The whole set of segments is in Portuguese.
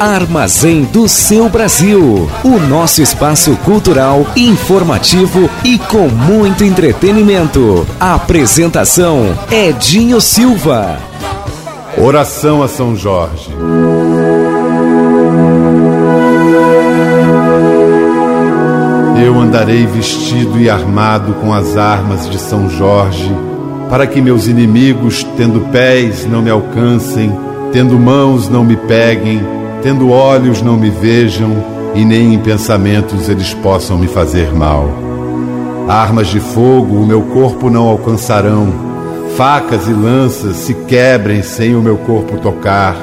Armazém do seu Brasil. O nosso espaço cultural, informativo e com muito entretenimento. Apresentação: Edinho Silva. Oração a São Jorge. Eu andarei vestido e armado com as armas de São Jorge, para que meus inimigos, tendo pés, não me alcancem, tendo mãos, não me peguem Tendo olhos não me vejam, e nem em pensamentos eles possam me fazer mal. Armas de fogo o meu corpo não alcançarão, facas e lanças se quebrem sem o meu corpo tocar,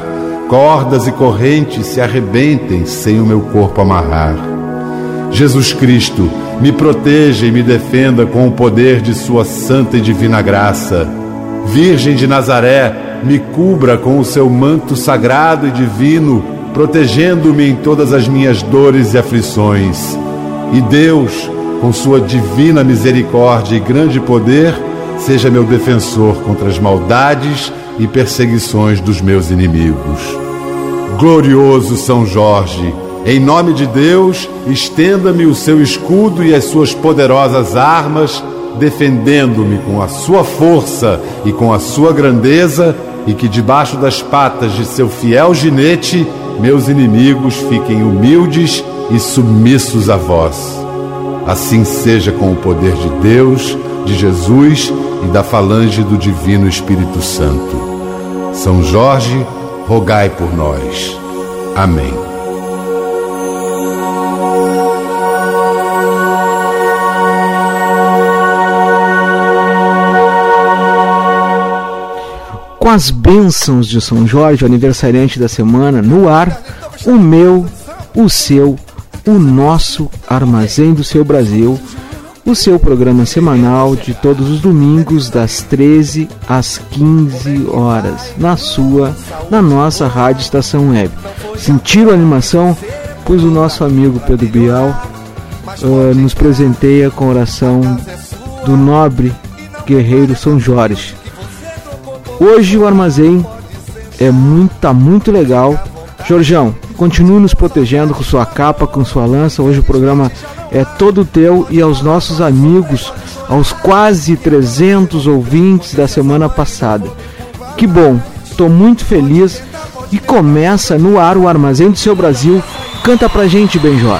cordas e correntes se arrebentem sem o meu corpo amarrar. Jesus Cristo, me proteja e me defenda com o poder de Sua santa e divina graça. Virgem de Nazaré, me cubra com o seu manto sagrado e divino protegendo-me em todas as minhas dores e aflições. E Deus, com sua divina misericórdia e grande poder, seja meu defensor contra as maldades e perseguições dos meus inimigos. Glorioso São Jorge, em nome de Deus, estenda-me o seu escudo e as suas poderosas armas, defendendo-me com a sua força e com a sua grandeza, e que debaixo das patas de seu fiel ginete meus inimigos fiquem humildes e submissos a vós. Assim seja com o poder de Deus, de Jesus e da falange do Divino Espírito Santo. São Jorge, rogai por nós. Amém. Com as bênçãos de São Jorge, o aniversariante da semana, no ar, o meu, o seu, o nosso Armazém do Seu Brasil, o seu programa semanal de todos os domingos, das 13 às 15 horas, na sua, na nossa Rádio Estação Web. Sentiram a animação? Pois o nosso amigo Pedro Bial uh, nos presenteia com oração do nobre guerreiro São Jorge. Hoje o armazém é muito, tá muito legal. Jorjão, continue nos protegendo com sua capa, com sua lança. Hoje o programa é todo teu e aos nossos amigos, aos quase 300 ouvintes da semana passada. Que bom, estou muito feliz e começa no ar o Armazém do Seu Brasil. Canta pra gente, Benjor.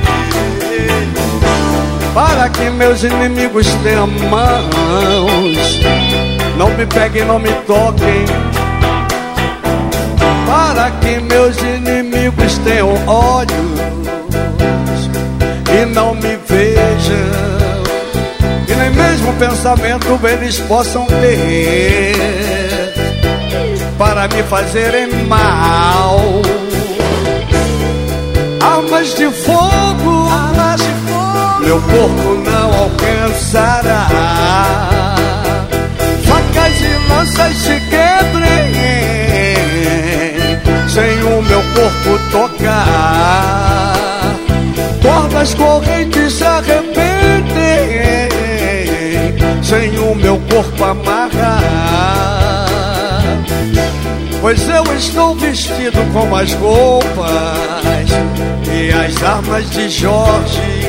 Para que meus inimigos tenham mãos, não me peguem, não me toquem. Para que meus inimigos tenham olhos não me vejam e nem mesmo pensamento eles possam ter para me fazerem mal. Armas de fogo, armas de fogo, meu corpo não alcançará. Facas e lanças se quebrem sem o meu corpo tocar. Cordas correntes se arrepentem sem o meu corpo amarrar. Pois eu estou vestido com as roupas e as armas de Jorge.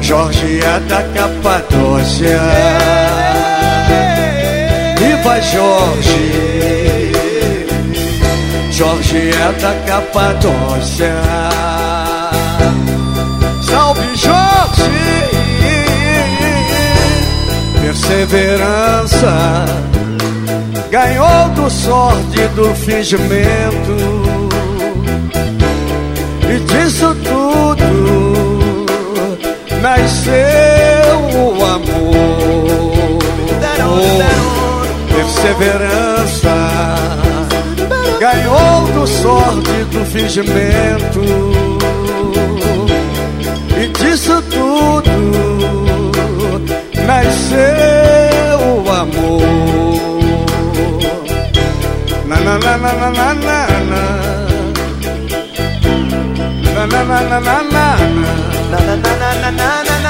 Jorge é da Capadócia. Viva Jorge! Jorge é da Capadócia. Salve Jorge! Perseverança ganhou do sórdido fingimento o amor. Perseverança ganhou do sórdido fingimento e disso tudo nasceu o amor. Na na na na na na na na. Na na na na na na na. Na na na na na na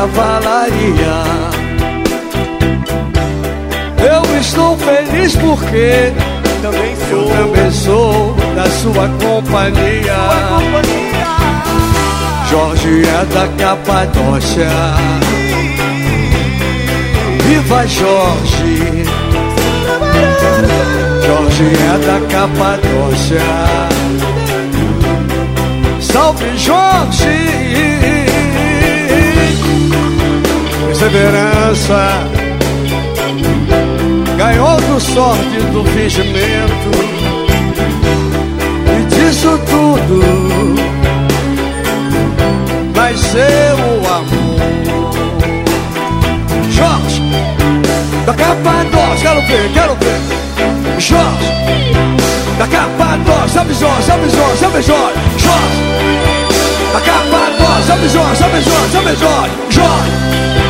cavalaria. Eu estou feliz porque também sou, eu também sou da sua companhia. Jorge é da Capadócia. Viva Jorge! Jorge é da Capadócia. Salve Jorge! Perseverança. Ganhou do sorte do fingimento. E disso tudo nasceu o amor. Jorge, da Capadócia, quero ver, quero ver. Jorge, da Capadócia, salve Jorge, salve Jorge, salve Jorge, Jorge, da Capadócia, salve Jorge, salve Jorge, salve Jorge, Jorge,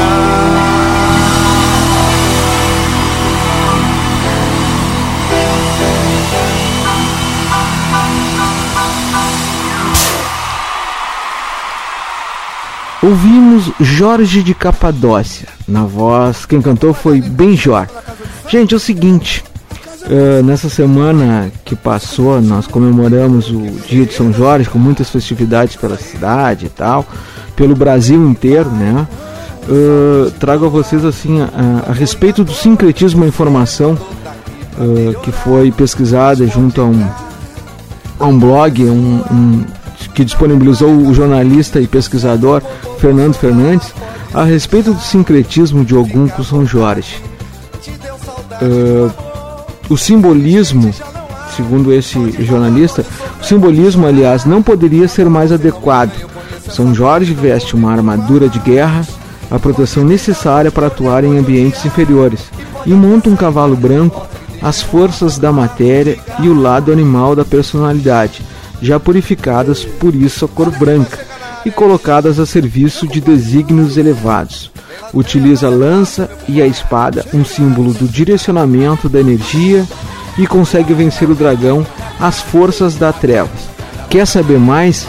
Ouvimos Jorge de Capadócia. Na voz, quem cantou foi Benjor. Gente, é o seguinte. Uh, nessa semana que passou, nós comemoramos o Dia de São Jorge com muitas festividades pela cidade e tal, pelo Brasil inteiro, né? Uh, trago a vocês assim a, a, respeito do sincretismo, a informação uh, que foi pesquisada junto a um, a um blog, um, um que disponibilizou o jornalista e pesquisador Fernando Fernandes a respeito do sincretismo de Ogum com São Jorge. Uh, o simbolismo, segundo esse jornalista, o simbolismo, aliás, não poderia ser mais adequado. São Jorge veste uma armadura de guerra, a proteção necessária para atuar em ambientes inferiores, e monta um cavalo branco, as forças da matéria e o lado animal da personalidade, já purificadas por isso a cor branca e colocadas a serviço de desígnios elevados. Utiliza a lança e a espada, um símbolo do direcionamento da energia, e consegue vencer o dragão, as forças da trevas. Quer saber mais?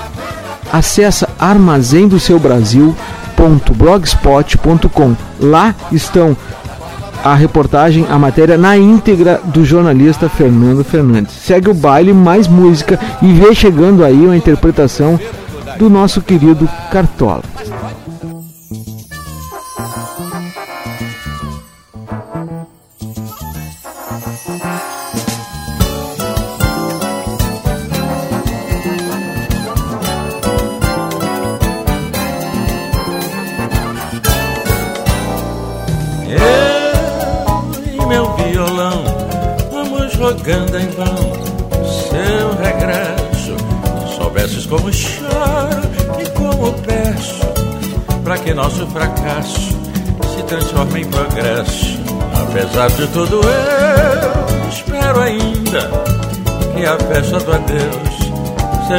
Acesse armazém do seu Brasil.blogspot.com. Lá estão a reportagem, a matéria na íntegra do jornalista Fernando Fernandes. Segue o baile, mais música e vê chegando aí uma interpretação do nosso querido Cartola.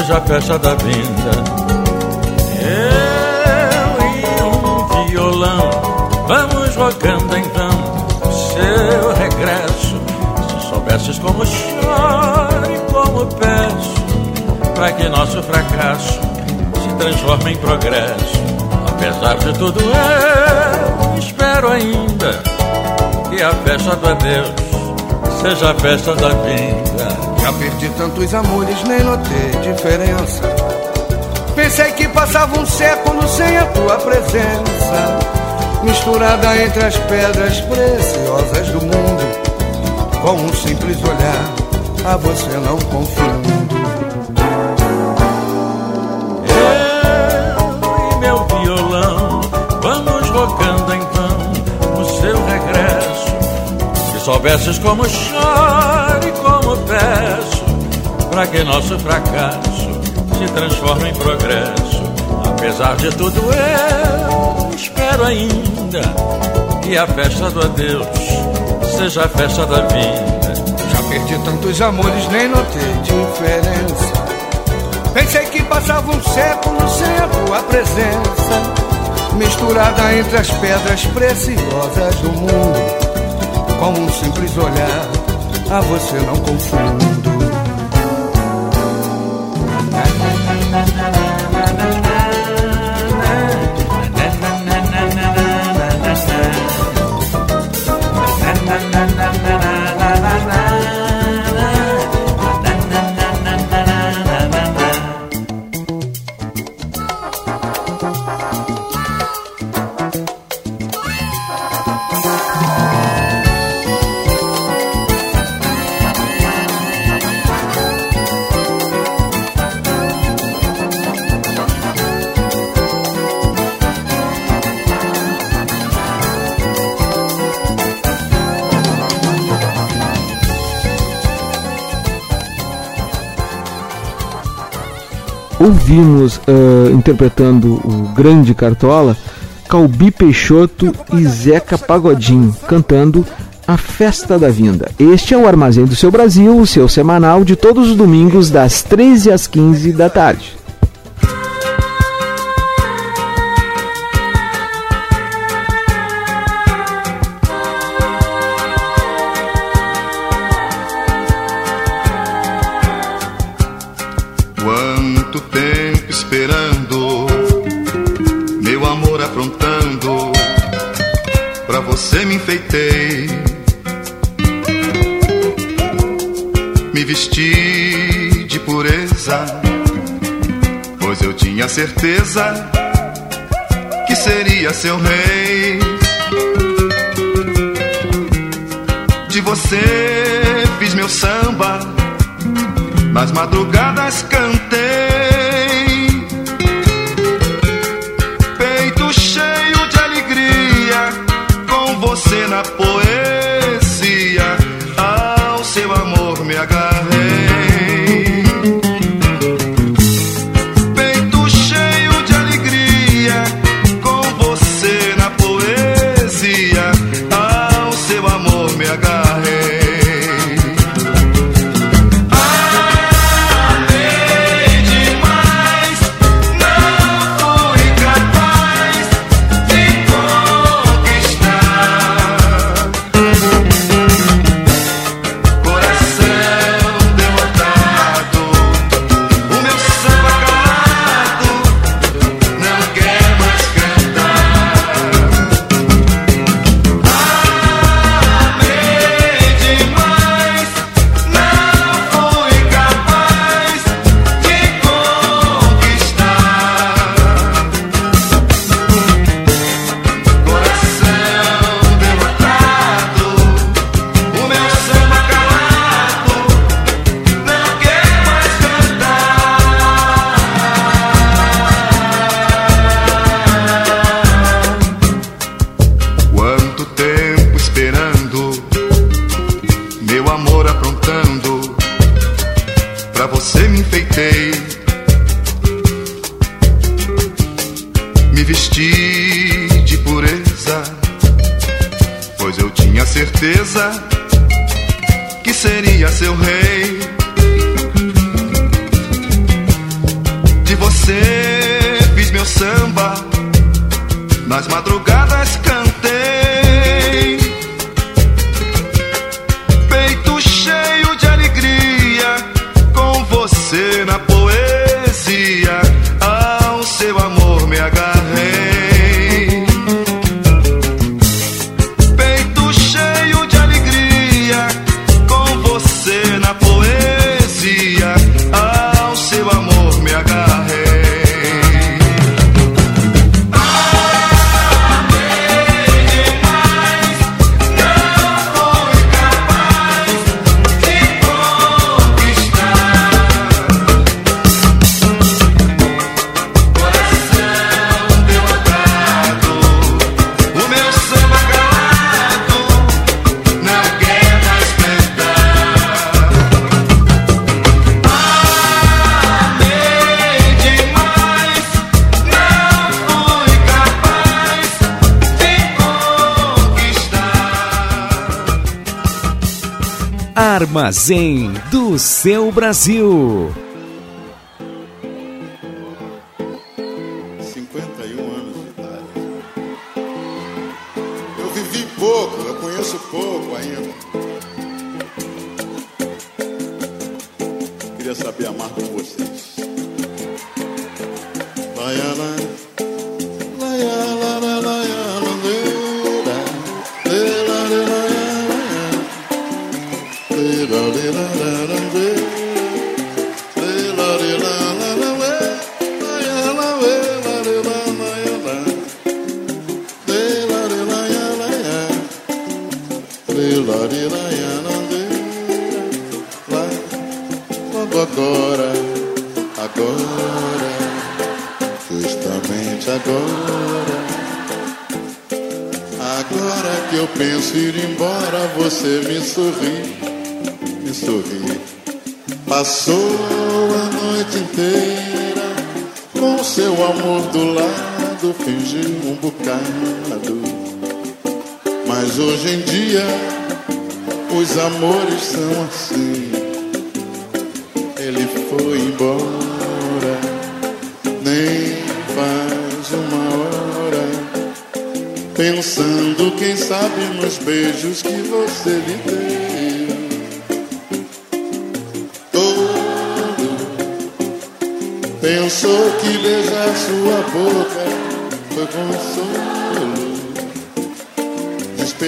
Seja a festa da vinda. Eu e um violão vamos rogando em vão seu regresso soubesses como choro e como peço, para que nosso fracasso se transforme em progresso. Apesar de tudo, eu espero ainda que a festa do adeus seja a festa da vinda. Já perdi tantos amores, nem notei diferença. Pensei que passava um século sem a tua presença, misturada entre as pedras preciosas do mundo com um simples olhar, a você não confundo. Eu e meu violão, vamos rogando então o seu regresso. Se soubesses como choro como peço, para que nosso fracasso se transforme em progresso. Apesar de tudo, eu espero ainda que a festa do adeus seja a festa da vida. Já perdi tantos amores, nem notei diferença. Pensei que passava um século sem a tua presença, misturada entre as pedras preciosas do mundo. Com um simples olhar, a você não confundo. Ouvimos uh, interpretando o grande Cartola, Calbi Peixoto e Zeca Pagodinho, cantando A Festa da Vinda. Este é o Armazém do Seu Brasil, o seu semanal de todos os domingos, das 13 às 15 da tarde. Certeza que seria seu rei. De você fiz meu samba, nas madrugadas Brasil.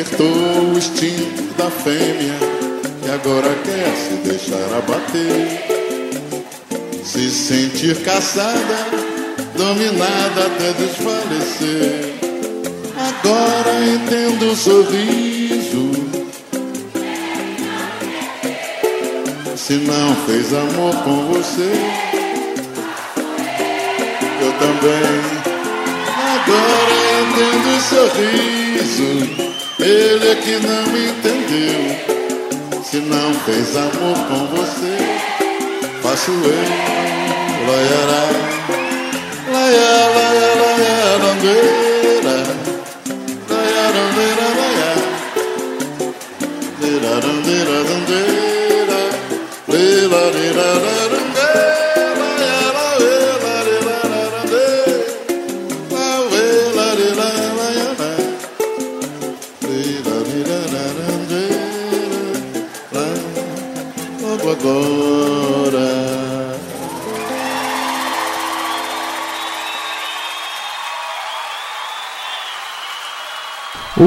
Despertou o instinto da fêmea que agora quer se deixar abater, se sentir caçada, dominada até desfalecer. Agora entendo o sorriso. Se não fez amor com você, eu também. Agora entendo o sorriso. Ele é que não entendeu. Se não fez amor com você, faço eu. Laiará, laia, laia, laia, landeira. Laia, landeira. Lira, landeira, landeira. Lira, lira, landeira.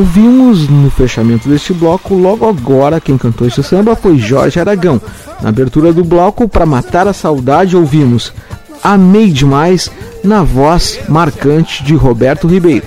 Ouvimos no fechamento deste bloco, logo agora, quem cantou esse samba foi Jorge Aragão. Na abertura do bloco, para matar a saudade, ouvimos Amei Demais, na voz marcante de Roberto Ribeiro.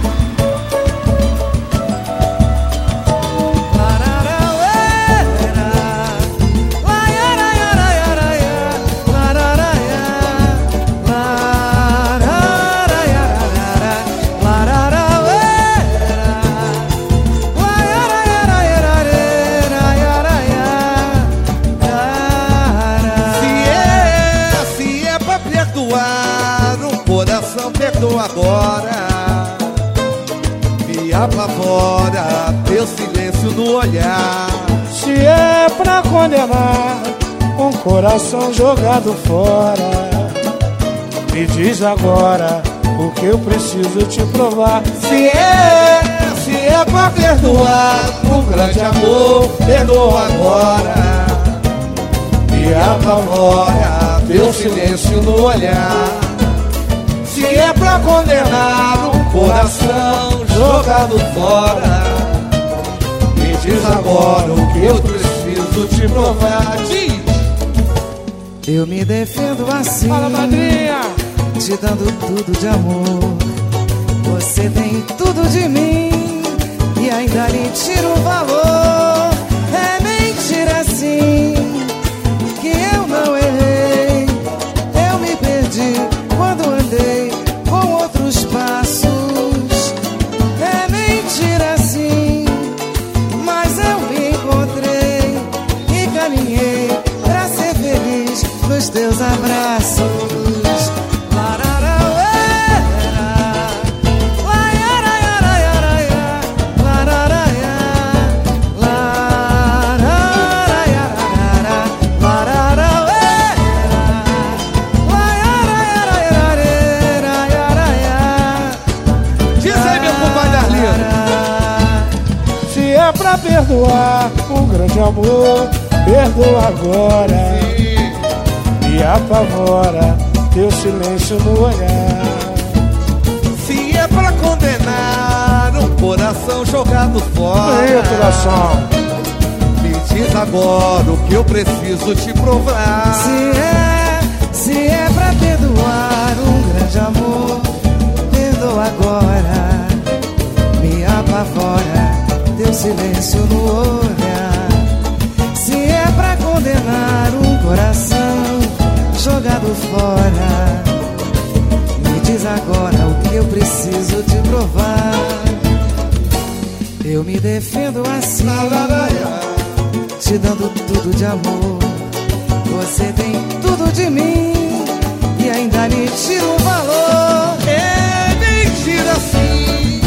jogado fora. Me diz agora o que eu preciso te provar. Se é, se é pra perdoar, um grande amor, perdoa agora. E apavora teu silêncio no olhar. Se é pra condenar um coração jogado fora. Me diz agora o que eu preciso te provar. Diz eu me defendo assim. Fala, madrinha! Te dando tudo de amor. Você tem tudo de mim e ainda lhe tira o valor. É mentira assim. teus lindo? Se é pra perdoar um grande amor, perdoa agora me apavora teu silêncio no olhar. Se é pra condenar um coração jogado fora. Coração. Me diz agora o que eu preciso te provar. Se é, se é pra perdoar um grande amor, perdoa agora. Me apavora teu silêncio no olhar. Se é pra condenar um coração jogado fora, me diz agora o que eu preciso te provar. Eu me defendo assim, te dando tudo de amor. Você tem tudo de mim e ainda me tira o valor. É mentira sim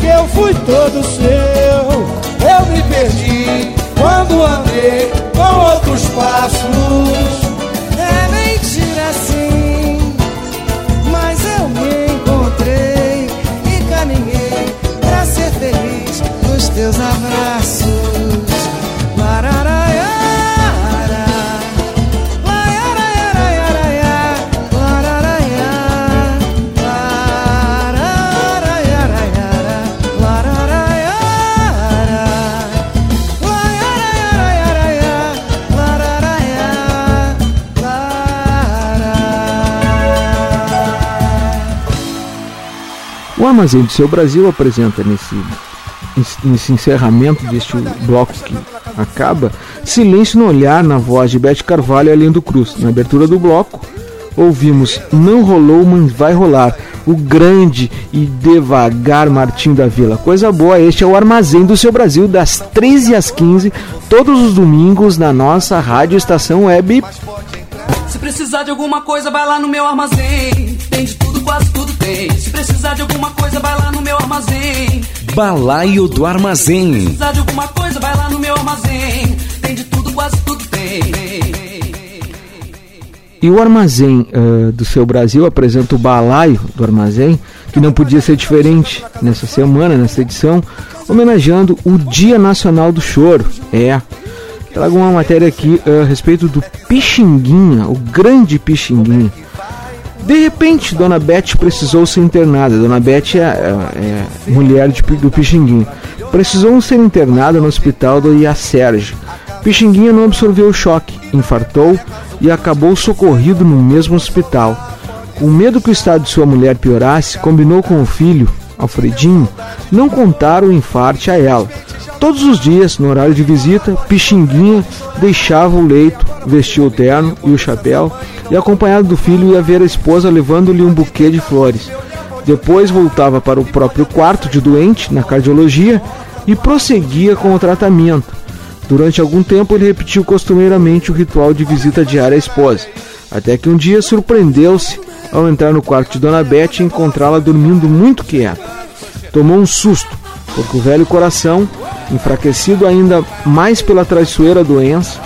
que eu fui todo seu. Eu me perdi quando andei com outros passos. Teus abraços. Lararaiara, lararaiara, O Armazém do Seu Brasil apresenta nesse, nesse encerramento deste bloco que acaba Silêncio no Olhar na voz de Bete Carvalho e Além Cruz. Na abertura do bloco, ouvimos Não Rolou, mas Vai Rolar, o grande e devagar Martinho da Vila. Coisa boa, este é o Armazém do Seu Brasil, das 13 às 15, todos os domingos na nossa rádio estação web. Se precisar de alguma coisa, vai lá no meu armazém. Tem de tudo, quase tudo tem. Se precisar de alguma coisa, vai lá no meu armazém. Balaio do Armazém. Precisar de alguma coisa, vai lá no meu armazém. Tem de tudo, quase tudo tem. E o Armazém uh, do Seu Brasil apresenta o balaio do Armazém, que não podia ser diferente nessa semana, nessa edição, homenageando o Dia Nacional do Choro. É. Trago uma matéria aqui uh, a respeito do Pixinguinha, o grande Pixinguinha. De repente, Dona Beth precisou ser internada. Dona Beth é, é, é mulher de, do Pixinguinha. Precisou ser internada no hospital do Iacérgio. Pixinguinha não absorveu o choque, infartou e acabou socorrido no mesmo hospital. Com medo que o estado de sua mulher piorasse, combinou com o filho, Alfredinho, não contar o infarte a ela. Todos os dias, no horário de visita, Pixinguinha deixava o leito, vestia o terno e o chapéu e, acompanhado do filho, ia ver a esposa levando-lhe um buquê de flores. Depois voltava para o próprio quarto de doente, na cardiologia, e prosseguia com o tratamento. Durante algum tempo, ele repetiu costumeiramente o ritual de visita diária à esposa, até que um dia surpreendeu-se ao entrar no quarto de Dona Beth e encontrá-la dormindo muito quieta. Tomou um susto, porque o velho coração, enfraquecido ainda mais pela traiçoeira doença,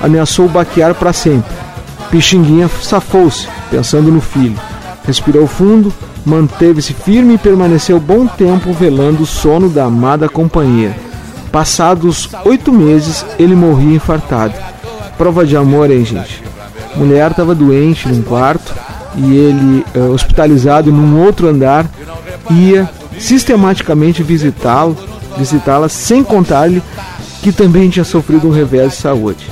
ameaçou baquear para sempre. Pixinguinha safou-se, pensando no filho. Respirou fundo, manteve-se firme e permaneceu bom tempo velando o sono da amada companheira. Passados oito meses, ele morria infartado. Prova de amor, hein, gente? Mulher estava doente num quarto e ele, eh, hospitalizado num outro andar, ia sistematicamente visitá-lo, visitá-la sem contar-lhe que também tinha sofrido um revés de saúde.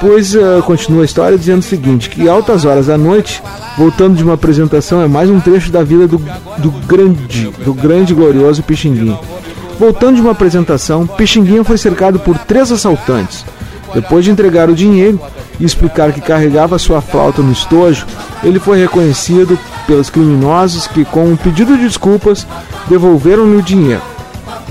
Pois uh, continua a história dizendo o seguinte, que altas horas da noite, voltando de uma apresentação, é mais um trecho da vida do, do grande, do grande e glorioso Pixinguinha. Voltando de uma apresentação, Pixinguinha foi cercado por três assaltantes. Depois de entregar o dinheiro e explicar que carregava sua flauta no estojo, ele foi reconhecido pelos criminosos que, com um pedido de desculpas, devolveram-lhe o dinheiro.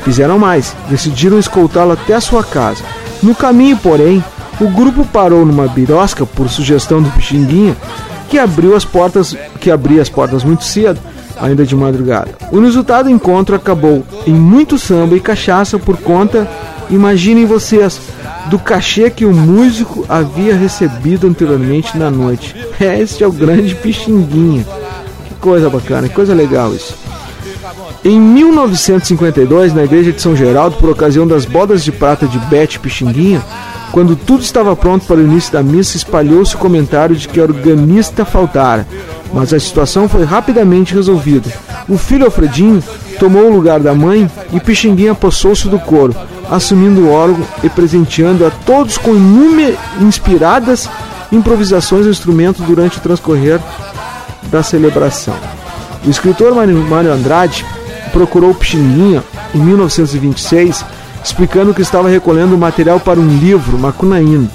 Fizeram mais, decidiram escoltá-lo até a sua casa. No caminho, porém, o grupo parou numa birosca por sugestão do Pixinguinha, que abriu as portas, que abria as portas muito cedo, ainda de madrugada. O inusitado encontro acabou em muito samba e cachaça por conta, imaginem vocês, do cachê que o músico havia recebido anteriormente na noite. Este é o grande Pixinguinha. Que coisa bacana, que coisa legal isso. Em 1952, na igreja de São Geraldo, por ocasião das bodas de prata de Bete Pixinguinha, quando tudo estava pronto para o início da missa, espalhou-se o comentário de que a organista faltara, mas a situação foi rapidamente resolvida. O filho Alfredinho tomou o lugar da mãe e Pixinguinha apossou-se do coro, assumindo o órgão e presenteando a todos com inúmeras inspiradas improvisações do instrumento durante o transcorrer da celebração. O escritor Mário Andrade procurou Pixinguinha em 1926, explicando que estava recolhendo material para um livro, Macunaíno,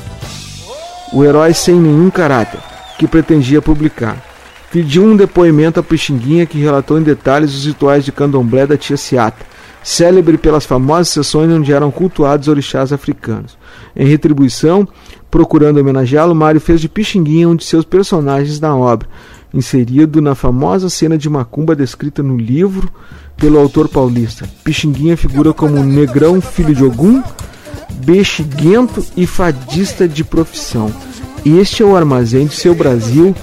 o herói sem nenhum caráter, que pretendia publicar. Pediu um depoimento a Pixinguinha que relatou em detalhes os rituais de candomblé da tia Ciata, célebre pelas famosas sessões onde eram cultuados orixás africanos. Em retribuição, procurando homenageá-lo, Mário fez de Pixinguinha um de seus personagens na obra, inserido na famosa cena de macumba descrita no livro pelo autor paulista. Pixinguinha figura como negrão filho de Ogum, bexiguento e fadista de profissão. Este é o armazém de seu Brasil,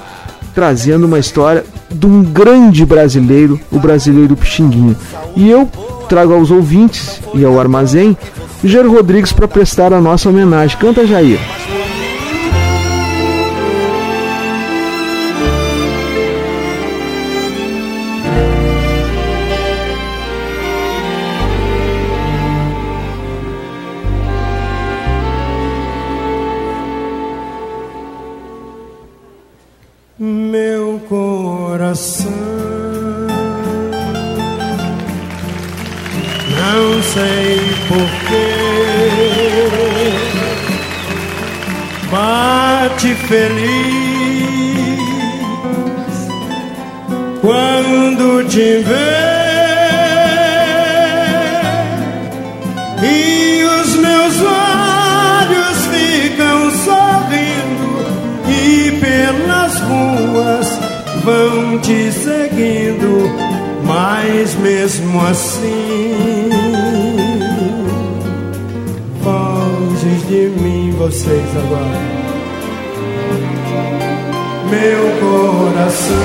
trazendo uma história de um grande brasileiro, o brasileiro Pixinguinha. E eu trago aos ouvintes e ao armazém Jair Rodrigues para prestar a nossa homenagem. Canta, Jair. Sei porquê bate feliz quando te vê. E os meus olhos ficam sorrindo e pelas ruas vão te seguindo, mas mesmo assim vocês agora. Meu coração,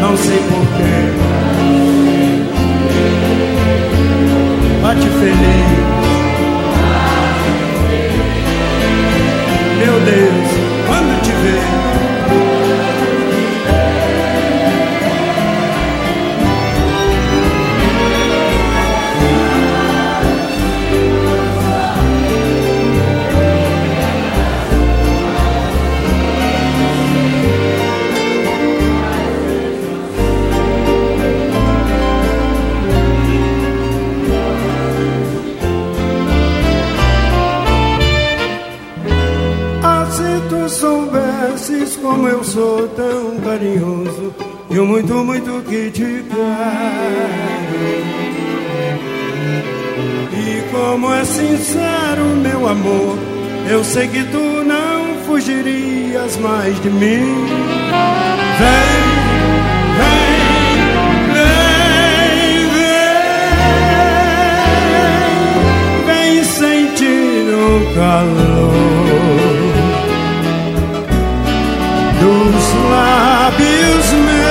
não sei porquê, bate feliz. Meu Deus, quando te ver. Soubesses como eu sou tão carinhoso e o muito, muito que te quero. E como é sincero meu amor, eu sei que tu não fugirias mais de mim. Vem, vem, vem, vem, vem sentir o calor dos lábios meus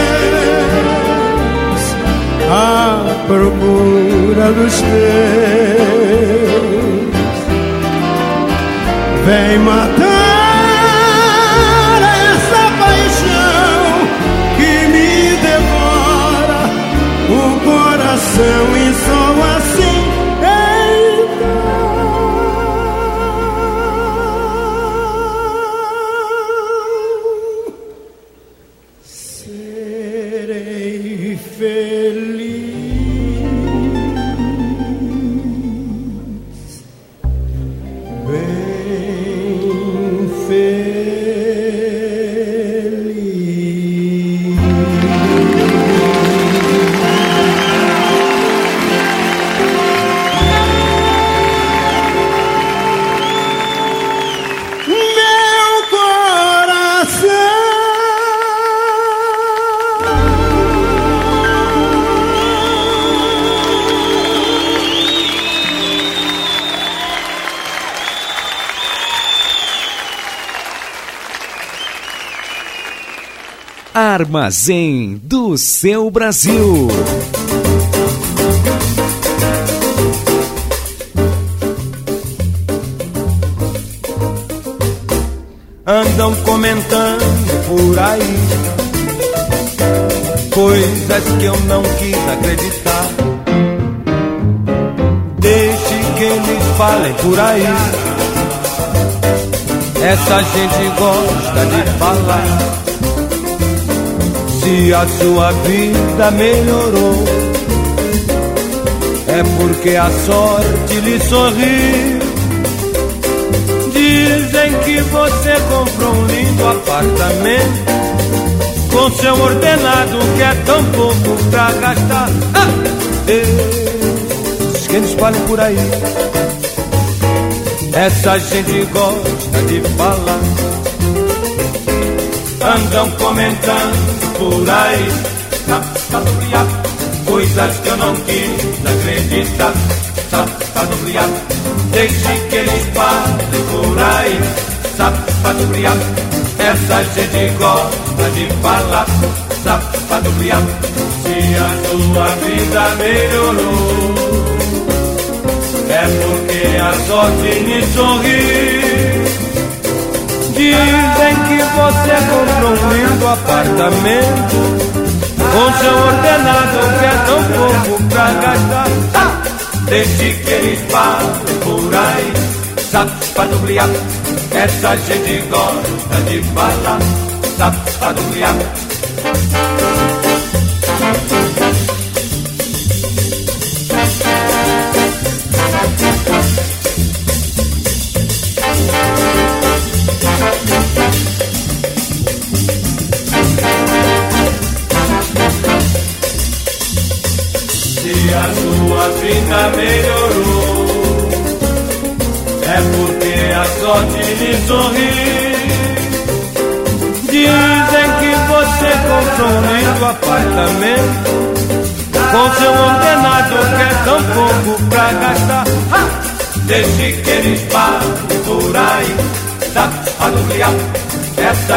à procura dos teus. Vem matar essa paixão que me devora o coração Armazém do seu Brasil. andam comentando por aí coisas que eu não quis acreditar. Deixe que eles falem por aí. Essa gente gosta de falar. Se a sua vida melhorou, é porque a sorte lhe sorriu. Dizem que você comprou um lindo apartamento com seu ordenado que é tão pouco pra gastar. Ah! Eis que eles falam por aí. Essa gente gosta de falar. Andam comentando por aí. Coisas que eu não quis acreditar. Safado briado. Deixe que eles falem por aí. Safado briado. Essa gente gosta de falar. Safado briado. Se a sua vida melhorou. É porque a sorte me sorriu. Dizem que você comprou um lindo apartamento com seu ordenado que é tão pouco pra gastar. Deixe que eles falem por aí, briado. Essa gente gosta de falar, briado. Se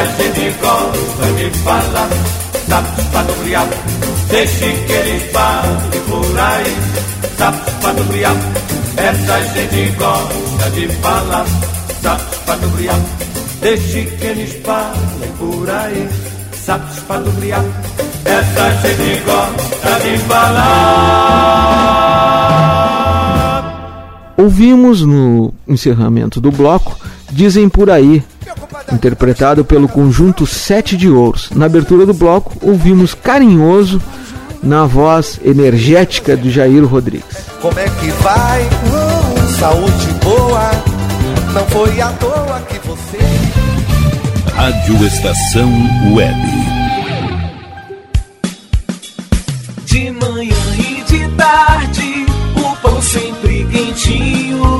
Essa gente gosta de falar, safado briado. Deixe que eles falem por aí, safado briado. Essa gente gosta de falar, safado briado. Deixe que eles falem por aí, briado. Essa gente gosta de falar. Ouvimos no encerramento do bloco Dizem por aí, interpretado pelo conjunto Sete de Ouros. Na abertura do bloco, ouvimos Carinhoso na voz energética do Jair Rodrigues. Como é que vai? Saúde boa, não foi à toa que você. Rádio Estação Web. De manhã e de tarde, o pão sempre quentinho.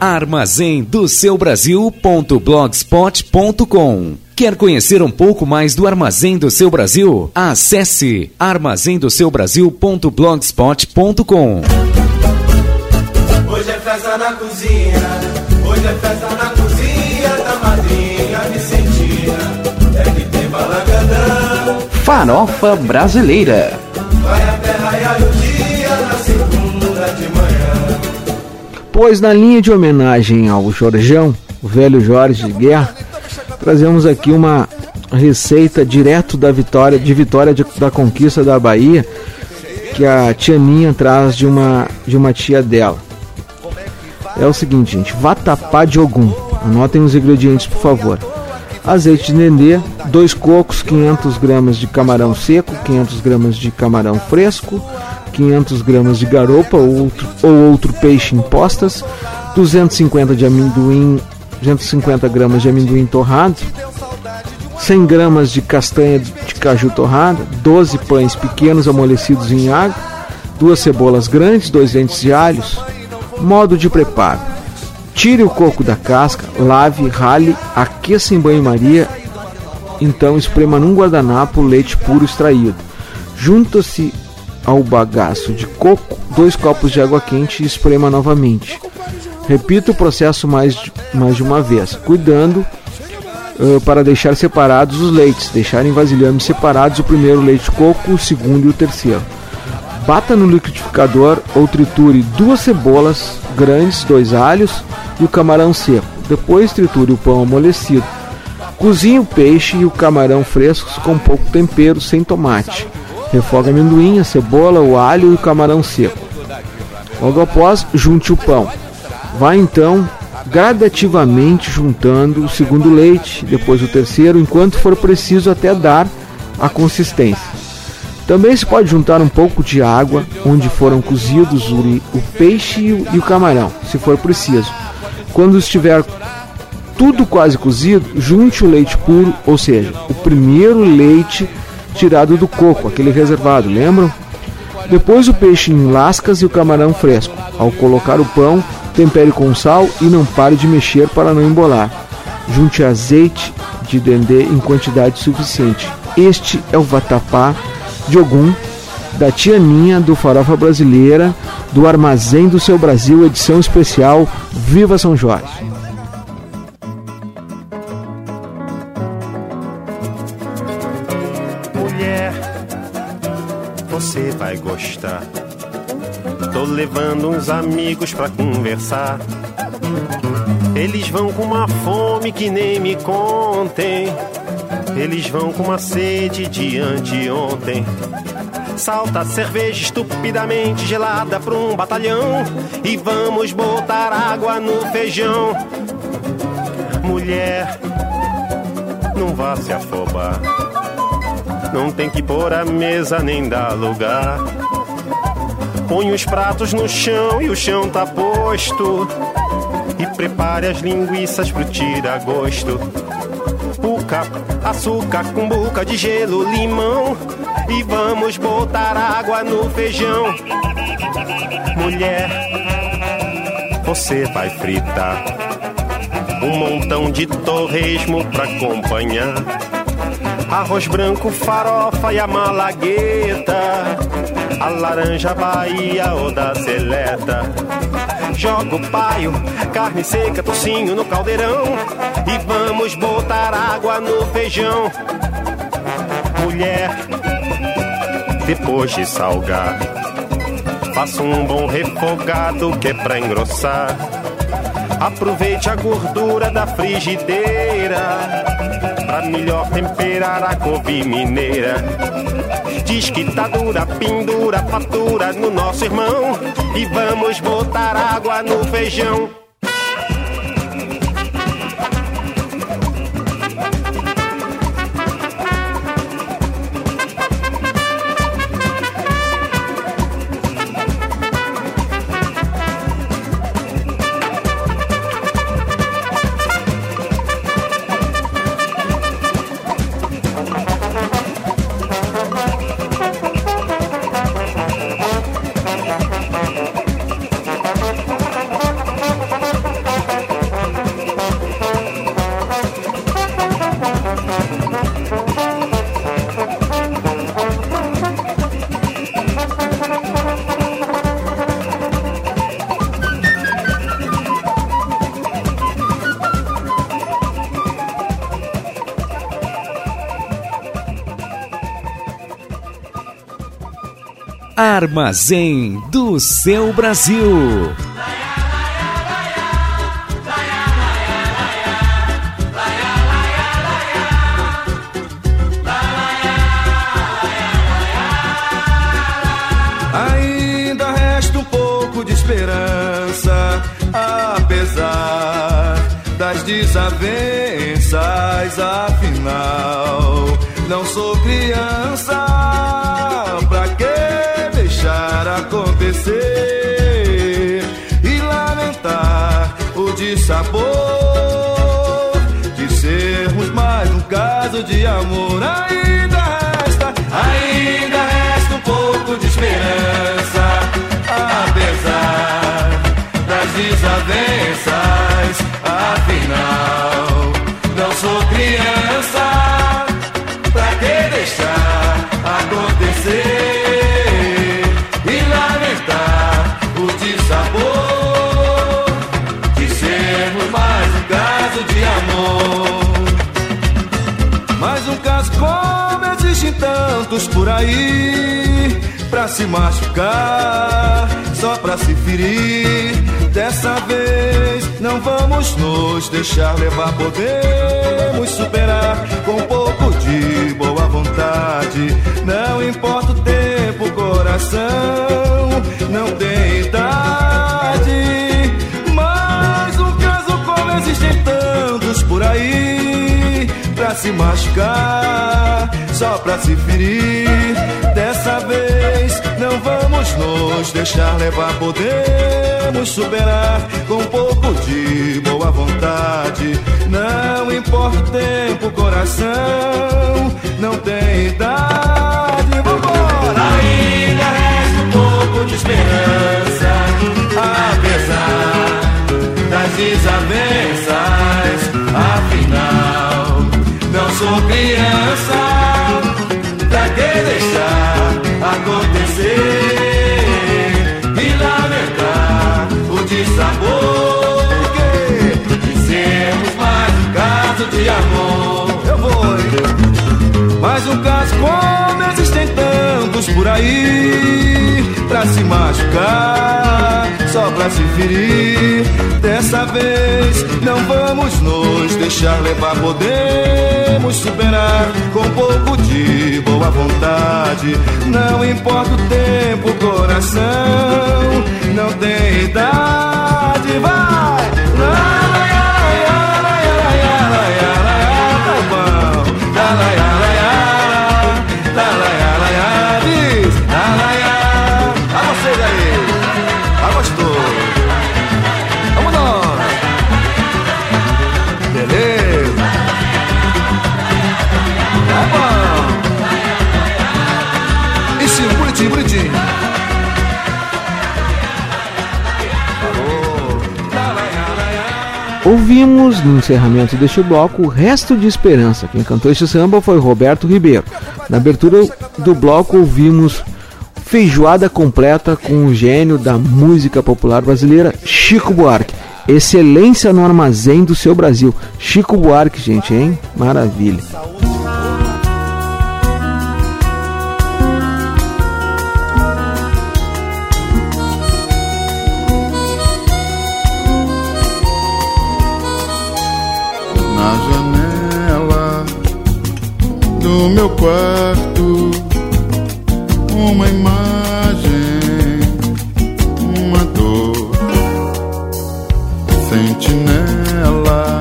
Armazém do seu Brasil.blogspot.com Quer conhecer um pouco mais do Armazém do Seu Brasil? Acesse armazemdoseubраsil.blogspot.com Hoje é festa na cozinha, hoje é festa na cozinha da madrinha Vicentina. É que tem balangandã, Farofa Brasileira. vai até raiar o Pois na linha de homenagem ao Jorjão, o velho Jorge de Guerra, trazemos aqui uma receita direto da vitória, de vitória de- da conquista da Bahia, que a tia Ninha traz de uma, de uma tia dela. É o seguinte, gente, vatapá de ogum. Anotem os ingredientes, por favor. Azeite de dendê, dois cocos, 500 gramas de camarão seco, 500 gramas de camarão fresco, 500 gramas de garopa ou outro, ou outro peixe em postas, 250 de amendoim, 250 gramas de amendoim torrado, 100 gramas de castanha de caju torrada, 12 pães pequenos amolecidos em água, duas cebolas grandes, dois dentes de alhos. Modo de preparo: tire o coco da casca, lave, rale, aqueça em banho-maria, então esprema num guardanapo leite puro extraído. Junta-se ao bagaço de coco dois copos de água quente e esprema novamente. Repita o processo mais de, mais de uma vez, cuidando eh, para deixar separados os leites, deixar em vasilhames separados o primeiro leite de coco, o segundo e o terceiro. Bata no liquidificador ou triture duas cebolas grandes, dois alhos e o camarão seco. Depois triture o pão amolecido. Cozinhe o peixe e o camarão frescos com pouco tempero, sem tomate. Refoga amendoim, a cebola, o alho e o camarão seco. Logo após, junte o pão. Vá então gradativamente juntando o segundo leite, depois o terceiro, enquanto for preciso até dar a consistência. Também se pode juntar um pouco de água onde foram cozidos o, o peixe e o, e o camarão, se for preciso. Quando estiver tudo quase cozido, junte o leite puro, ou seja, o primeiro leite tirado do coco, aquele reservado, lembram? Depois o peixe em lascas e o camarão fresco. Ao colocar o pão, tempere com sal e não pare de mexer para não embolar. Junte azeite de dendê em quantidade suficiente. Este é o vatapá de ogum da tia Ninha do Farofa Brasileira do Armazém do Seu Brasil, edição especial Viva São Jorge. Gostar. Tô levando uns amigos pra conversar. Eles vão com uma fome que nem me contem. Eles vão com uma sede de anteontem. Salta cerveja estupidamente gelada pra um batalhão. E vamos botar água no feijão. Mulher, não vá se afobar. Não tem que pôr a mesa nem dar lugar. Põe os pratos no chão e o chão tá posto. E prepare as linguiças pro tira-gosto. Puca, açúcar com boca de gelo, limão. E vamos botar água no feijão. Mulher, você vai fritar um montão de torresmo pra acompanhar. Arroz branco, farofa e a malagueta. A laranja Bahia ou da seleta. Joga o paio, carne seca, tocinho no caldeirão. E vamos botar água no feijão. Mulher, depois de salgar, faça um bom refogado que é pra engrossar. Aproveite a gordura da frigideira melhor temperar a couve mineira. Diz que tá dura, pendura, fatura no nosso irmão. E vamos botar água no feijão. Armazém do seu Brasil. Ainda resta um pouco de esperança, apesar das desavenças. De amor? Ainda resta, ainda resta um pouco de esperança, apesar das desavenças. Afinal, se machucar, só pra se ferir. Dessa vez não vamos nos deixar levar, podemos superar com um pouco de boa vontade. Não importa o tempo, coração não tem se machucar, só pra se ferir. Dessa vez não vamos nos deixar levar, podemos superar com um pouco de boa vontade. Não importa o tempo, coração não tem idade. Vambora! Ainda resta um pouco de esperança, apesar das desavenças. Não sou criança. Pra que deixar acontecer e lamentar o dissabor que dizemos mais um caso de amor? Eu vou? Mais um caso como existem tantos por aí Pra se machucar, só pra se ferir Dessa vez não vamos nos deixar levar Podemos superar com um pouco de boa vontade Não importa o tempo, coração Não tem idade, vai! Ouvimos no encerramento deste bloco o resto de esperança. Quem cantou este samba foi Roberto Ribeiro. Na abertura do bloco ouvimos feijoada completa com o gênio da música popular brasileira Chico Buarque. Excelência no armazém do seu Brasil. Chico Buarque, gente, hein? Maravilha. Do meu quarto, uma imagem, uma dor. Sentinela,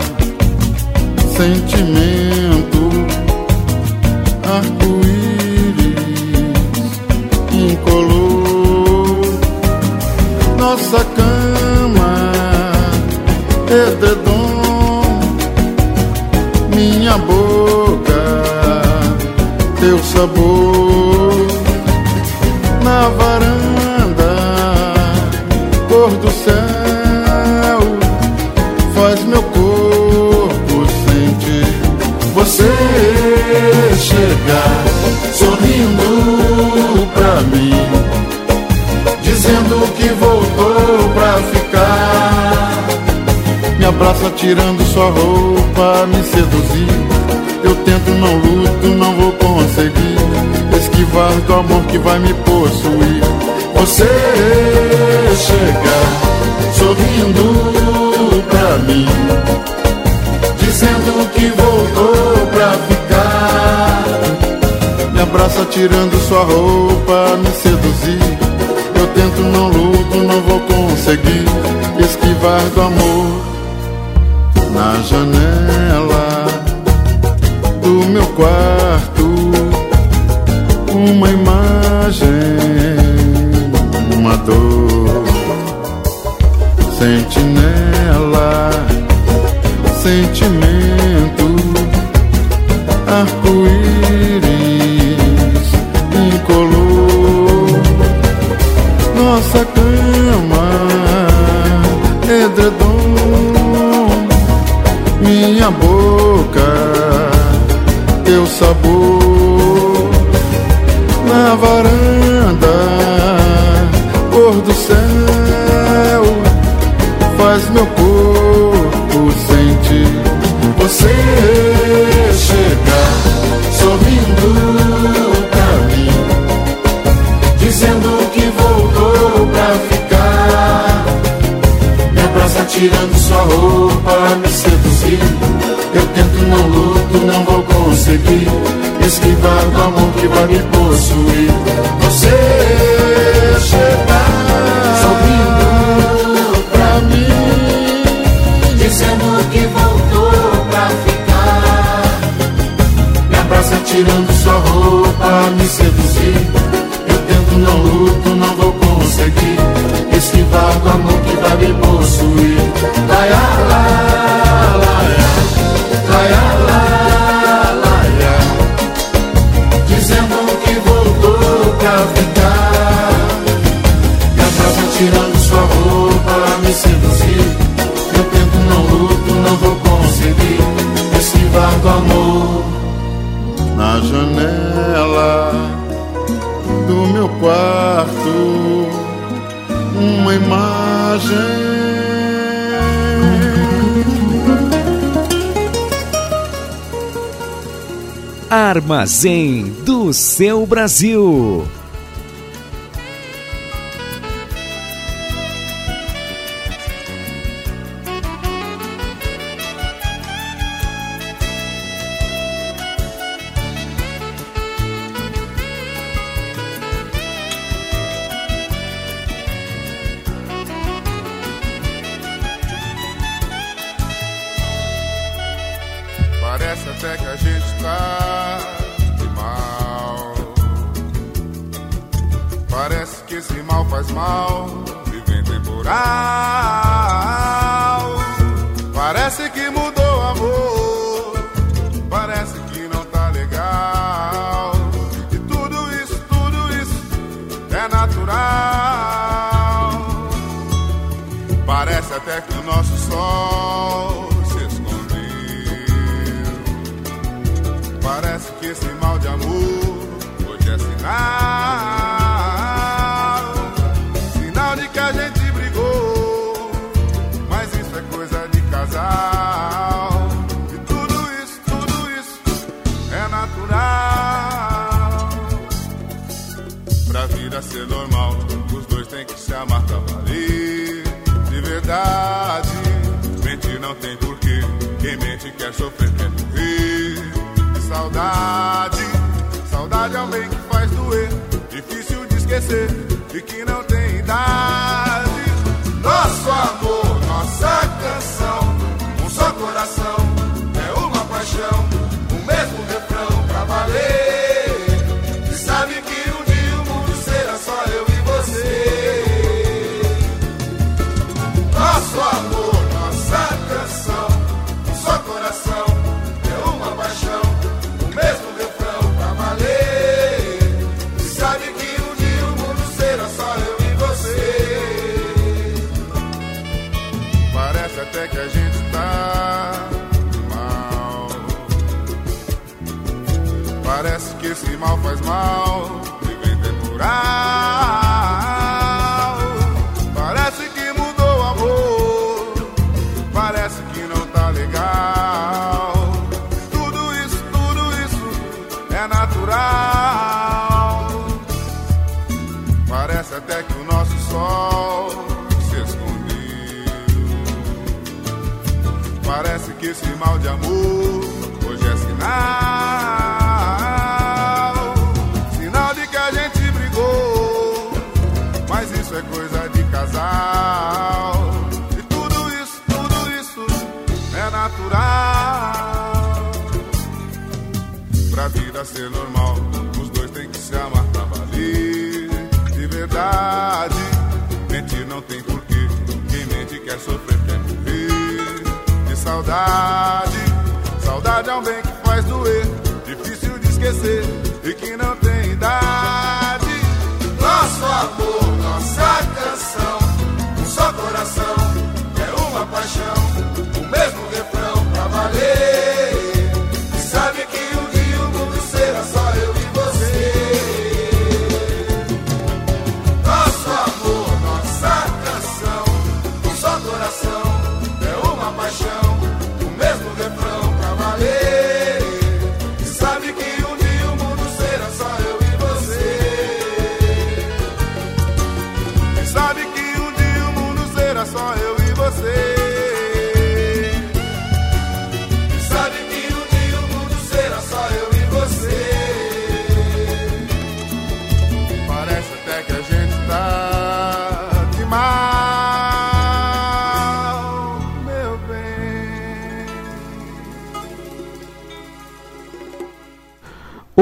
sentimento, sabor na varanda, cor do céu, faz meu corpo sentir você chegar sorrindo pra mim, dizendo que voltou pra ficar. Me abraça tirando sua roupa, me seduzir. Eu tento, não luto, não vou esquivar do amor que vai me possuir. Você chega sorrindo pra mim, dizendo que voltou pra ficar. Me abraça tirando sua roupa, me seduzir. Eu tento, não luto, não vou conseguir esquivar do amor na janela do meu quarto uma imagem, uma dor. Sentinela, sentimento, arco-íris incolor. Nossa cama, edredom, minha boca, teu sabor na varanda, cor do céu, faz meu corpo sentir você chegar sorrindo pra mim, dizendo que voltou pra ficar. Me abraça tirando sua roupa, me seduzir. Eu tento, não luto, não vou conseguir esquivar do amor que vai me possuir. Você chegar sorrindo pra mim, dizendo que voltou pra ficar. Me abraça tirando sua roupa, me seduzir. Eu tento, não luto, não vou conseguir esquivar do amor que vai me possuir. Lá, lá, do amor. Na janela do meu quarto, uma imagem. Armazém do seu Brasil.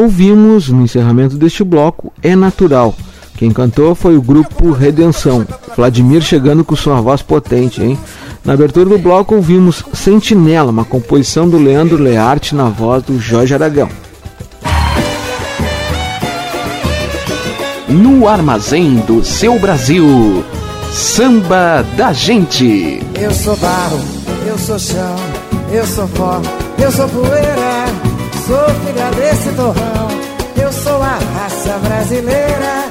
ouvimos no encerramento deste bloco é natural. Quem cantou foi o grupo Redenção. Vladimir chegando com sua voz potente, hein? Na abertura do bloco ouvimos Sentinela, uma composição do Leandro Learte na voz do Jorge Aragão. No armazém do seu Brasil, samba da gente. Eu sou barro, eu sou chão, eu sou pó, eu sou poeira sou filha desse torrão, eu sou a raça brasileira.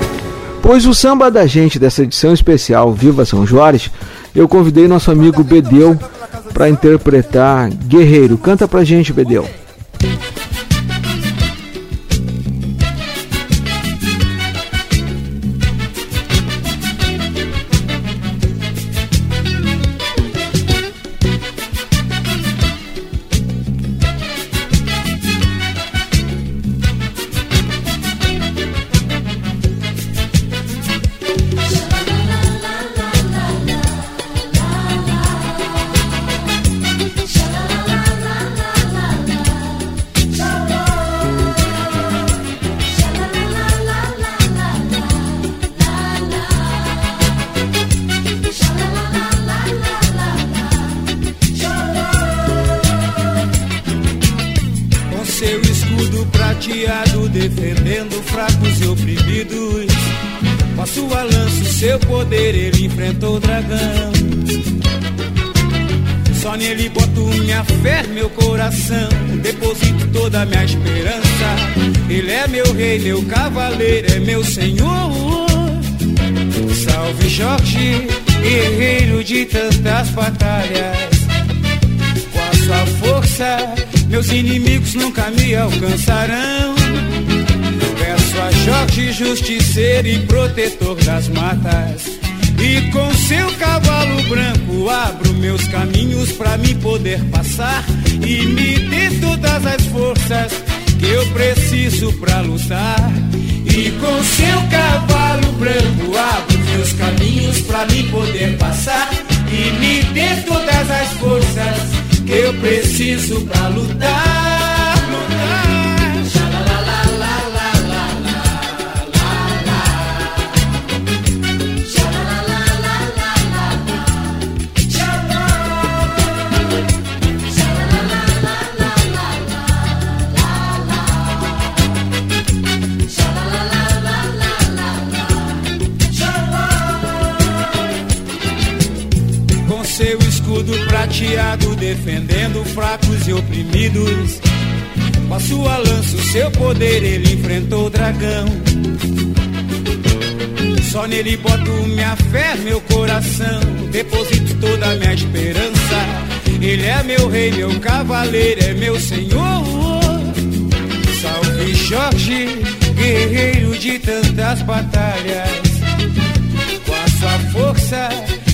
Pois o samba da gente dessa edição especial Viva São Jorge, eu convidei nosso amigo Bedeu para interpretar Guerreiro. Canta pra gente, Bedeu. sarão. Peço a Jorge Justiceiro e protetor das matas. E com seu cavalo branco abro meus caminhos para me poder passar e me dê todas as forças que eu preciso para lutar. E com seu cavalo branco abro meus caminhos para me poder passar e me dê todas as forças que eu preciso para lutar. Defendendo fracos e oprimidos. Com a sua lança, o seu poder, ele enfrentou o dragão. Só nele boto minha fé, meu coração. Deposito toda a minha esperança. Ele é meu rei, meu cavaleiro, é meu senhor. Salve Jorge, guerreiro de tantas batalhas. Com a sua força,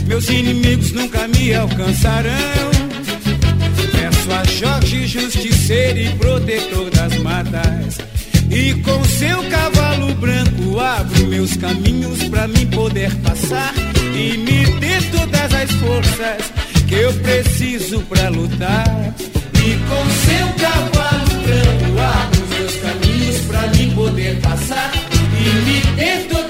meus inimigos nunca me alcançarão. Peço a Jorge, justiceiro e protetor das matas. E com seu cavalo branco abro meus caminhos pra mim poder passar. E me dê todas as forças que eu preciso pra lutar. E com seu cavalo branco abro meus caminhos pra mim poder passar. E me dê todas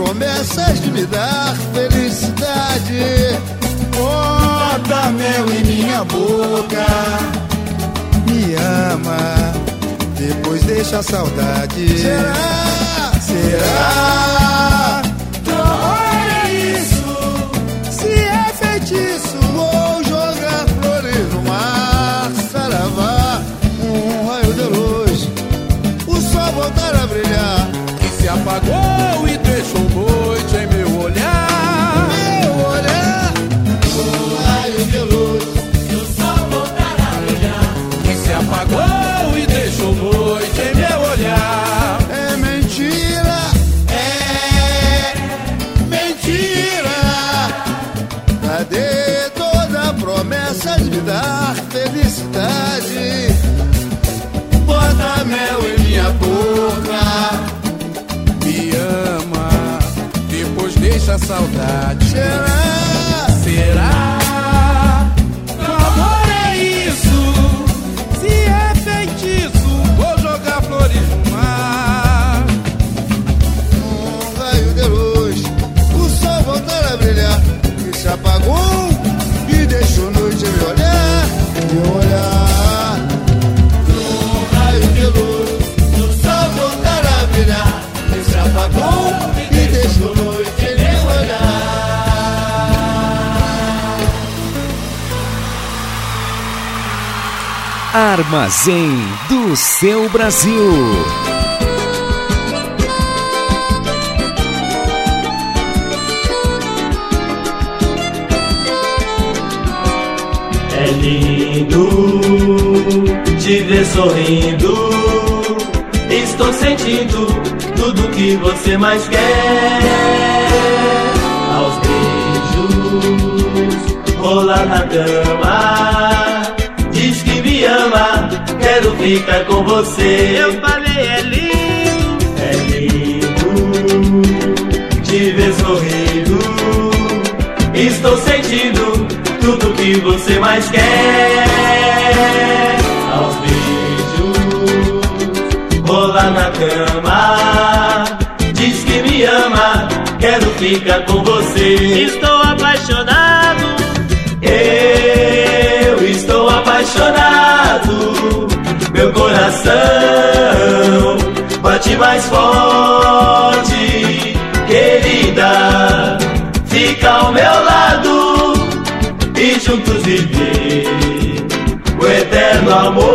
Promessas de me dar felicidade? Bota mel em minha boca, me ama, depois deixa a saudade. Será? Será? Se apagou e deixou noite em meu depois deixa a saudade. Será? Será? Armazém do seu Brasil. É lindo te ver sorrindo. Estou sentindo tudo que você mais quer. Aos beijos, rolar na cama. Me ama, quero ficar com você. Eu falei, é lindo. É lindo te ver sorrindo. Estou sentindo tudo que você mais quer. Aos beijos, rolar na cama. Diz que me ama, quero ficar com você. Estou apaixonado. Meu coração bate mais forte, querida. Fica ao meu lado e juntos viver o eterno amor.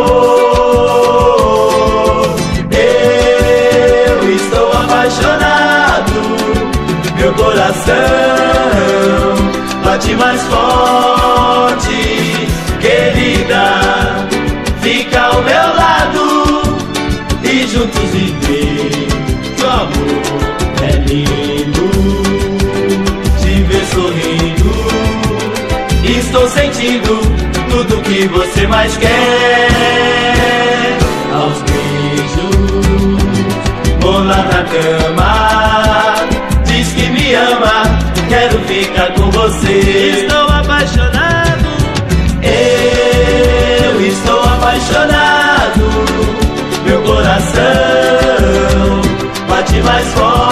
Eu estou apaixonado, meu coração bate mais forte, querida. Juntos viver o amor. É lindo te ver sorrindo. Estou sentindo tudo que você mais quer. Aos beijos, rolar na cama. Diz que me ama, quero ficar com você. Estou apaixonado. Eu estou apaixonado. Coração. Bate mais forte,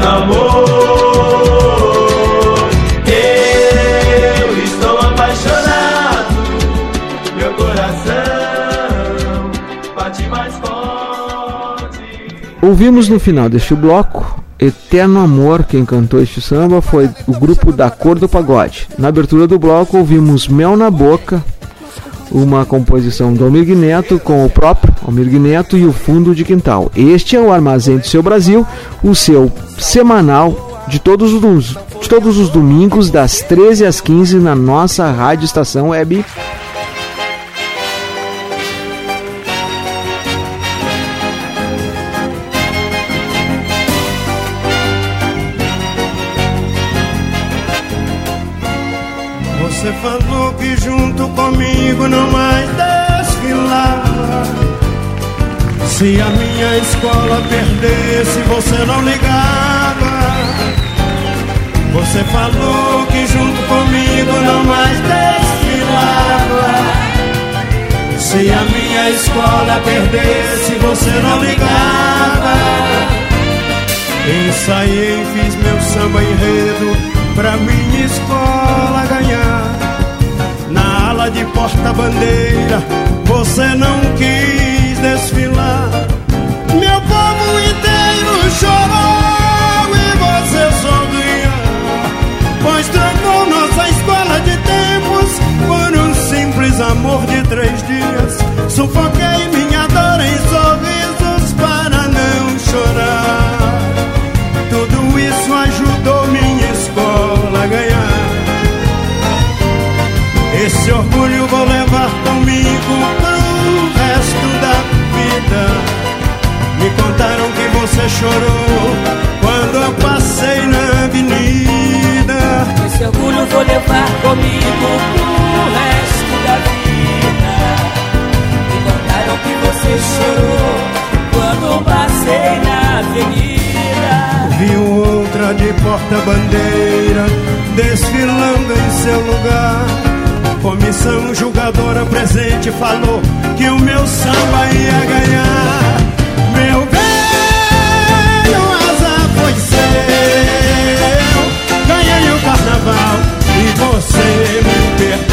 eterno amor. Eu estou apaixonado, meu coração bate mais forte. Ouvimos no final deste bloco Eterno Amor, quem cantou este samba foi o grupo da Cor do Pagode. Na abertura do bloco ouvimos Mel na Boca, uma composição do Almir Neto com o próprio Almir Neto e o Fundo de Quintal. Este é o Armazém do Seu Brasil, o seu semanal de todos os, de todos os domingos, das 13 às 15, na nossa rádio estação web. Se a minha escola perdesse, você não ligava. Você falou que junto comigo não mais desfilava. Se a minha escola perdesse, você não ligava. Ensaiei, fiz meu samba enredo pra minha escola ganhar. Na ala de porta-bandeira, você não quis desfilar. Meu povo inteiro chorou e você sorriu, pois trancou nossa escola de tempos por um simples amor de três dias. Sufoquei minha dor em sorrisos para não chorar. Tudo isso ajudou minha escola a ganhar. Esse orgulho vou levar comigo Me contaram que você chorou quando eu passei na avenida. Esse orgulho vou levar comigo pro resto da vida. Me contaram que você chorou quando eu passei na avenida. Viu outra de porta-bandeira desfilando em seu lugar. Comissão julgadora presente falou que o meu samba ia ganhar. Você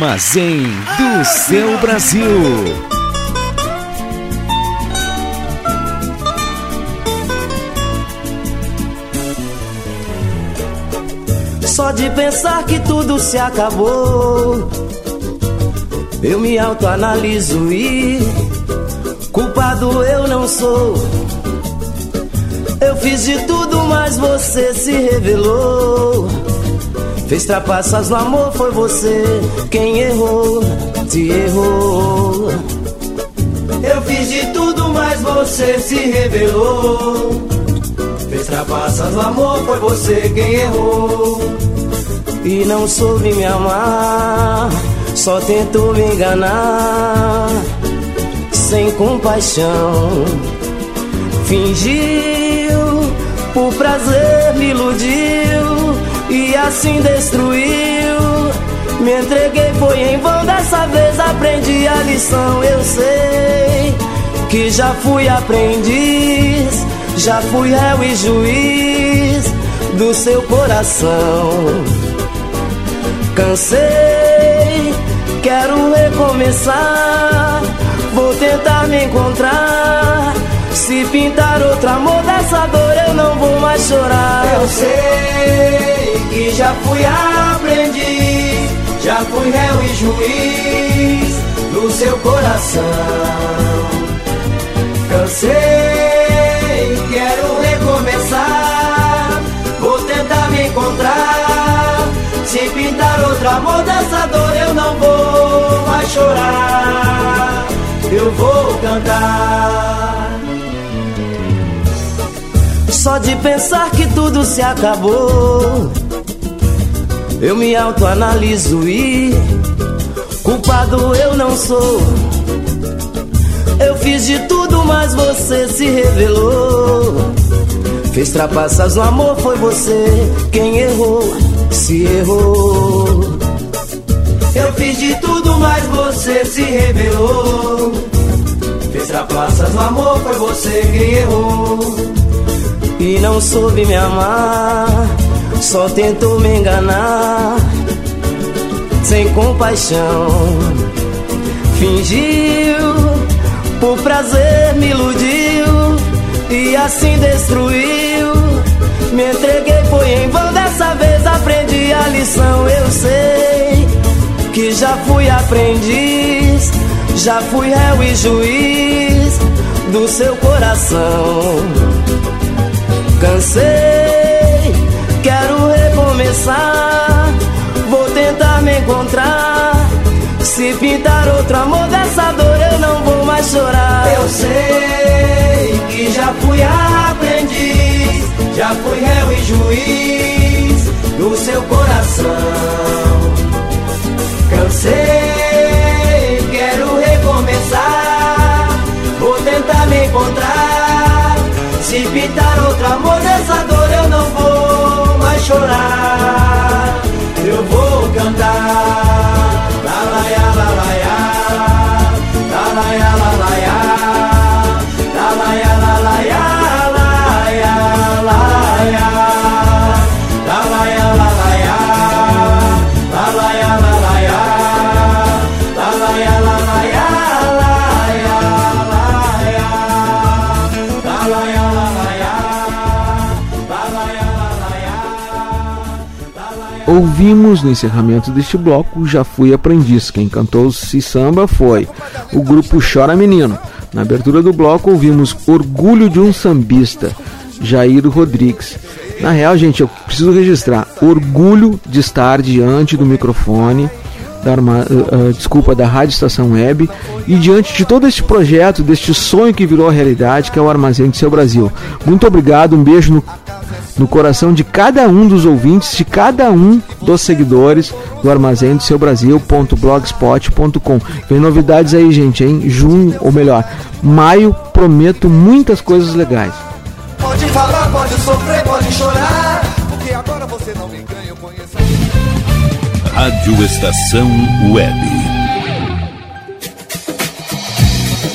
Armazém do seu Brasil. Só de pensar que tudo se acabou, eu me autoanaliso e culpado eu não sou. Eu fiz de tudo, mas você se revelou. Fez trapaças no amor, foi você quem errou, te errou. Eu fiz de tudo, mas você se revelou. Fez trapaças no amor, foi você quem errou. E não soube me amar, só tentou me enganar. Sem compaixão, fingiu, por prazer me iludiu e assim destruiu. Me entreguei, foi em vão. Dessa vez aprendi a lição. Eu sei que já fui aprendiz, já fui réu e juiz do seu coração. Cansei, quero recomeçar. Vou tentar me encontrar. Se pintar outro amor dessa dor, eu não vou mais chorar. Eu sei que já fui aprendiz, já fui réu e juiz do seu coração. Cansei, quero recomeçar. Vou tentar me encontrar. Se pintar outro amor dessa dor, eu não vou mais chorar. Eu vou cantar. Só de pensar que tudo se acabou, eu me autoanaliso e culpado eu não sou. Eu fiz de tudo, mas você se revelou. Fez trapaças no amor, foi você quem errou, se errou. Eu fiz de tudo, mas você se revelou. Fez trapaças no amor, foi você quem errou. E não soube me amar, só tentou me enganar. Sem compaixão, Fingiu, por prazer me iludiu e assim destruiu. Me entreguei, foi em vão. Dessa vez aprendi a lição. Eu sei que já fui aprendiz, já fui réu e juiz do seu coração. Cansei, quero recomeçar. Vou tentar me encontrar. Se pintar outro amor dessa dor, eu não vou mais chorar. Eu sei que já fui aprendiz, já fui réu e juiz do seu coração. Cansei, quero recomeçar. Vou tentar me encontrar. Se pintar outro amor dessa dor, eu não vou chorar. Eu vou cantar. La la Ouvimos no encerramento deste bloco Já Fui Aprendiz. Quem cantou Se Samba foi o grupo Chora Menino. Na abertura do bloco ouvimos Orgulho de um Sambista, Jair Rodrigues. Na real, gente, eu preciso registrar orgulho de estar diante do microfone da uh, uh, desculpa, da Rádio Estação Web e diante de todo este projeto, deste sonho que virou realidade, que é o Armazém do Seu Brasil. Muito obrigado, um beijo no, no coração de cada um dos ouvintes, de cada um dos seguidores do Armazém do Seu Brasil.blogspot.com. Vem novidades aí, gente, hein? Junho, ou melhor, maio, prometo muitas coisas legais. Pode falar, pode sofrer, pode chorar. Porque agora você não me ganha, eu conheço. Rádio Estação Web.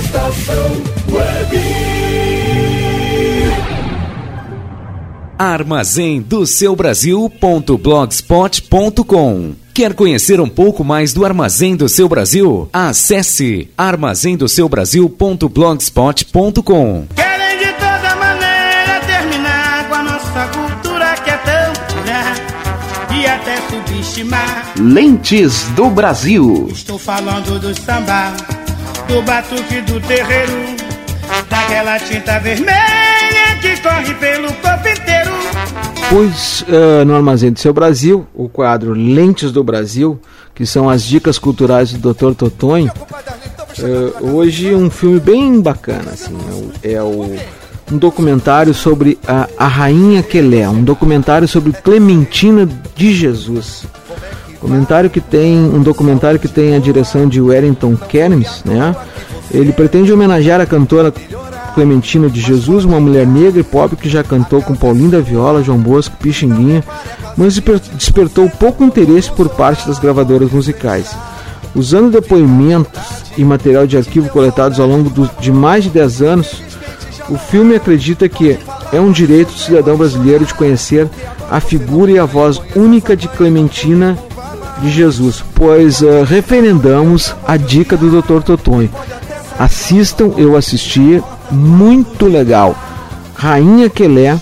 Estação Web. Armazém do seu Brasil.blogspot.com Quer conhecer um pouco mais do Armazém do Seu Brasil? Acesse armazendoseubrasil.blogspot.com Querem de toda maneira terminar com a nossa cultura que é tão popular e até subestimar. Lentes do Brasil. Estou falando do samba, do batuque do terreiro, daquela tinta vermelha que corre pelo corpo inteiro. Pois uh, no Armazém do Seu Brasil, o quadro Lentes do Brasil, que são as dicas culturais do Dr. Totonho, uh, hoje um filme bem bacana, assim, é, é o, um documentário sobre a, a Rainha Quelé, um documentário sobre Clementina de Jesus. Comentário que tem um documentário que tem a direção de Wellington Kermes, né? Ele pretende homenagear a cantora Clementina de Jesus, uma mulher negra e pobre que já cantou com Paulinho da Viola, João Bosco, Pixinguinha, mas despertou pouco interesse por parte das gravadoras musicais. Usando depoimentos e material de arquivo coletados ao longo do, de mais de 10 anos, o filme acredita que é um direito do cidadão brasileiro de conhecer a figura e a voz única de Clementina de Jesus, pois uh, referendamos a dica do Dr. Totonho. Assistam, eu assisti, muito legal. Rainha Quelé,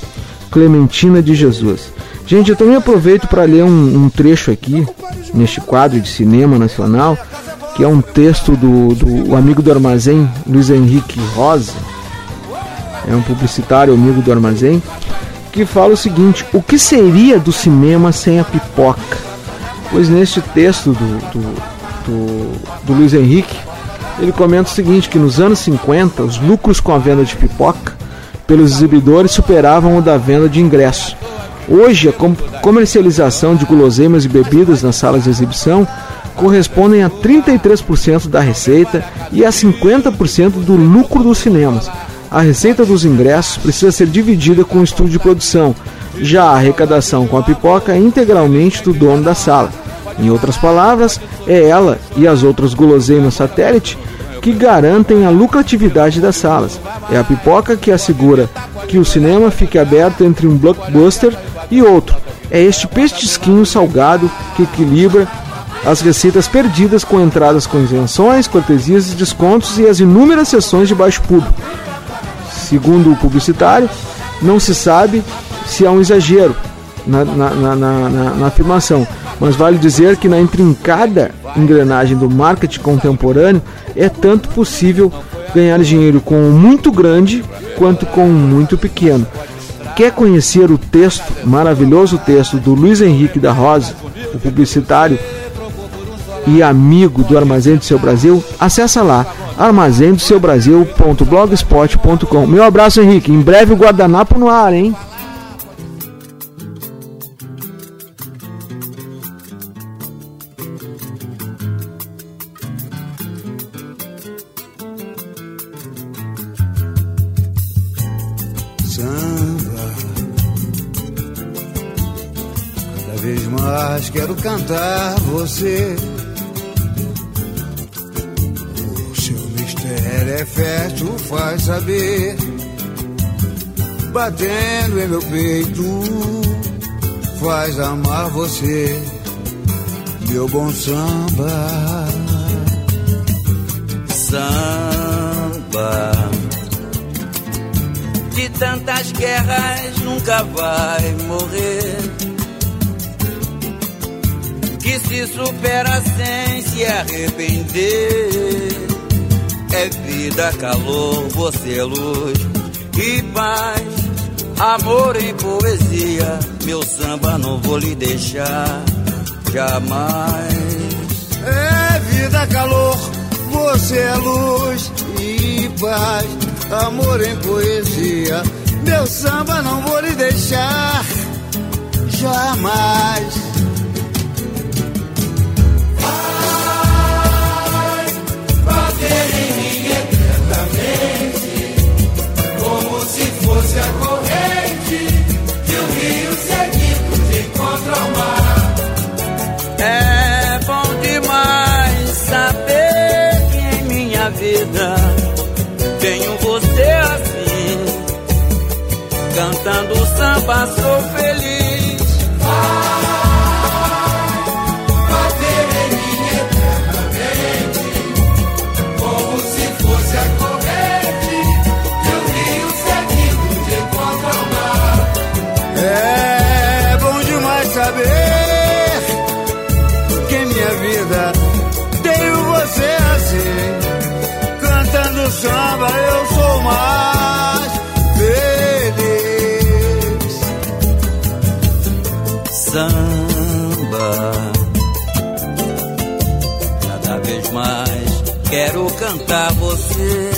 Clementina de Jesus. Gente, eu também aproveito para ler um, um, trecho aqui, neste quadro de cinema nacional, que é um texto do, do amigo do armazém, Luiz Henrique Rosa, é um publicitário amigo do armazém, que fala o seguinte: o que seria do cinema sem a pipoca? Pois neste texto do, do, do, do Luiz Henrique, ele comenta o seguinte: que nos anos 50, os lucros com a venda de pipoca pelos exibidores superavam o da venda de ingressos. Hoje, a comercialização de guloseimas e bebidas nas salas de exibição correspondem a 33% da receita e a 50% do lucro dos cinemas. A receita dos ingressos precisa ser dividida com o estúdio de produção, já a arrecadação com a pipoca é integralmente do dono da sala. Em outras palavras, é ela e as outras guloseimas satélite que garantem a lucratividade das salas. É a pipoca que assegura que o cinema fique aberto entre um blockbuster e outro. É este pestisquinho salgado que equilibra as receitas perdidas com entradas com isenções, cortesias e descontos e as inúmeras sessões de baixo público. Segundo o publicitário, não se sabe se há um exagero na, na, na, na, afirmação, mas vale dizer que na intrincada engrenagem do marketing contemporâneo é tanto possível ganhar dinheiro com muito grande quanto com muito pequeno. Quer conhecer o texto, maravilhoso texto do Luiz Henrique da Rosa, o publicitário e amigo do Armazém do Seu Brasil? Acesse lá armazém-do-seu-brasil.blogspot.com. Meu abraço, Henrique. Em breve o guardanapo no ar, hein? Samba. Cada vez mais quero cantar você. Batendo em meu peito, faz amar você. Meu bom samba. Samba de tantas guerras nunca vai morrer. Que se supera sem se arrepender. É vida, calor, você é luz e paz. Amor em poesia, meu samba não vou lhe deixar jamais. É vida, calor, você é luz e paz. Amor em poesia, meu samba não vou lhe deixar jamais. Vida. Tenho você assim, cantando samba sou cantar você.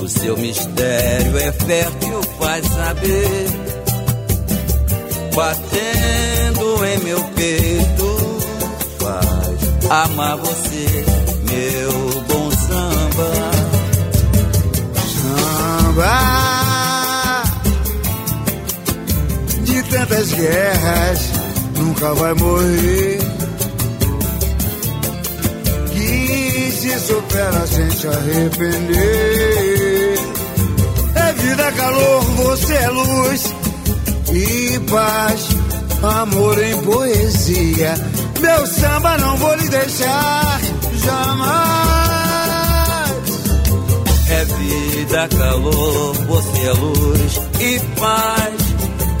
O seu mistério é fértil, faz saber. Batendo em meu peito, faz amar você, meu bom samba. Samba de tantas guerras nunca vai morrer. Supera sem se arrepender. É vida, calor, você é luz e paz. Amor em poesia. Meu samba não vou lhe deixar jamais. É vida, calor, você é luz e paz.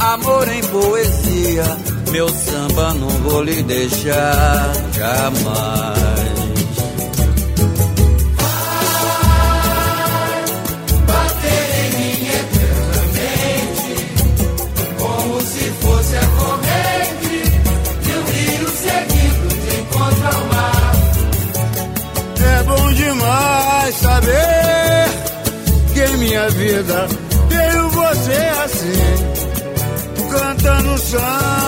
Amor em poesia, meu samba não vou lhe deixar jamais. Vida tenho você assim. Cantando samba,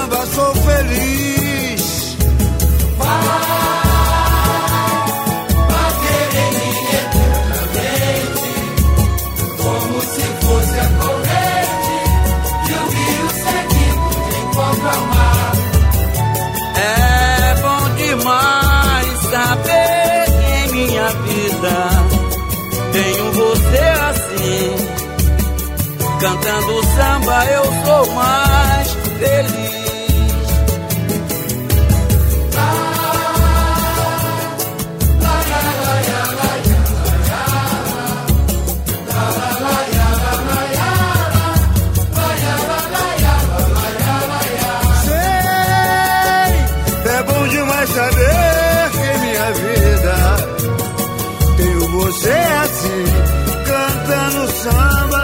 Cantando samba eu sou mais feliz. Sei, é bom demais saber que minha vida tenho você assim, cantando samba,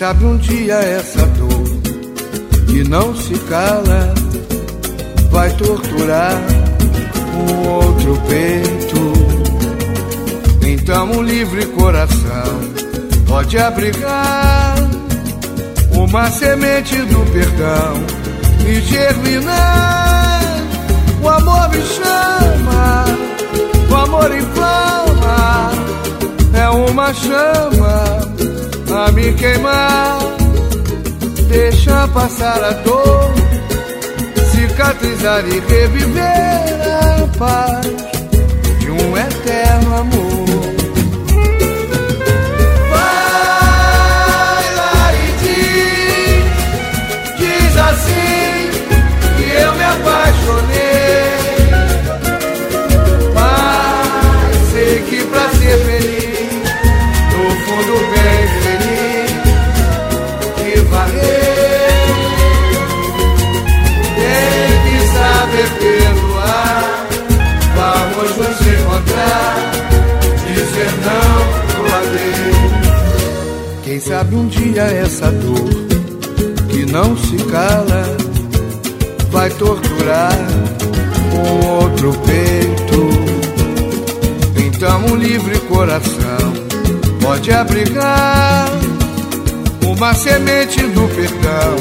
Sabe um dia essa dor que não se cala vai torturar um outro peito. Então um livre coração pode abrigar uma semente do perdão e germinar. O amor me chama, o amor inflama, é uma chama a me queimar. Deixa passar a dor, cicatrizar e reviver a paz de um eterno amor. Dia essa dor que não se cala vai torturar um outro peito. Então um livre coração pode abrigar uma semente do perdão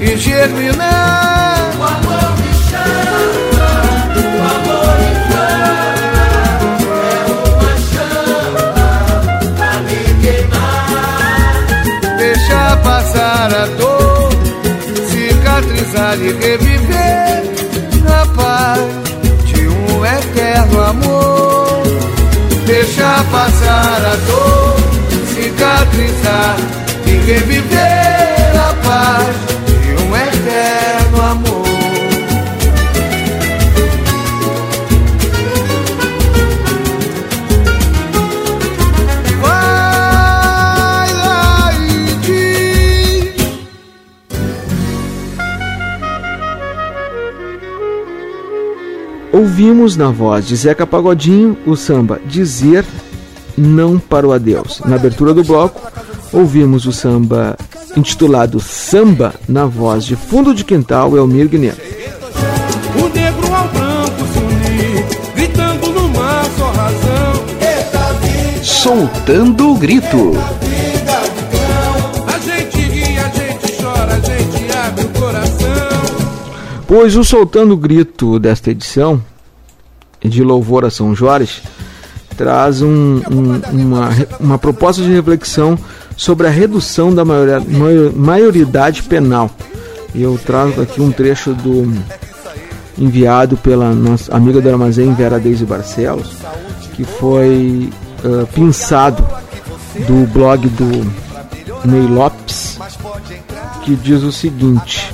e germinar. Cicatrizar e reviver na paz de um eterno amor. Deixa passar a dor, cicatrizar e reviver Ouvimos na voz de Zeca Pagodinho o samba Dizer Não para o Adeus. Na abertura do bloco, ouvimos o samba intitulado Samba na voz de Fundo de Quintal Elmir Guiné. O negro ao branco se unir, gritando numa só razão. Soltando o grito. Pois o Soltando o Grito desta edição, de louvor a São Jorge, traz um- um- uma, uma proposta de reflexão sobre a redução da maioria- maior- maioridade penal. Eu trago aqui um trecho do enviado pela nossa amiga do armazém Vera Deise Barcelos, que foi ah, pinçado do blog do Ney Lopes, que diz o seguinte: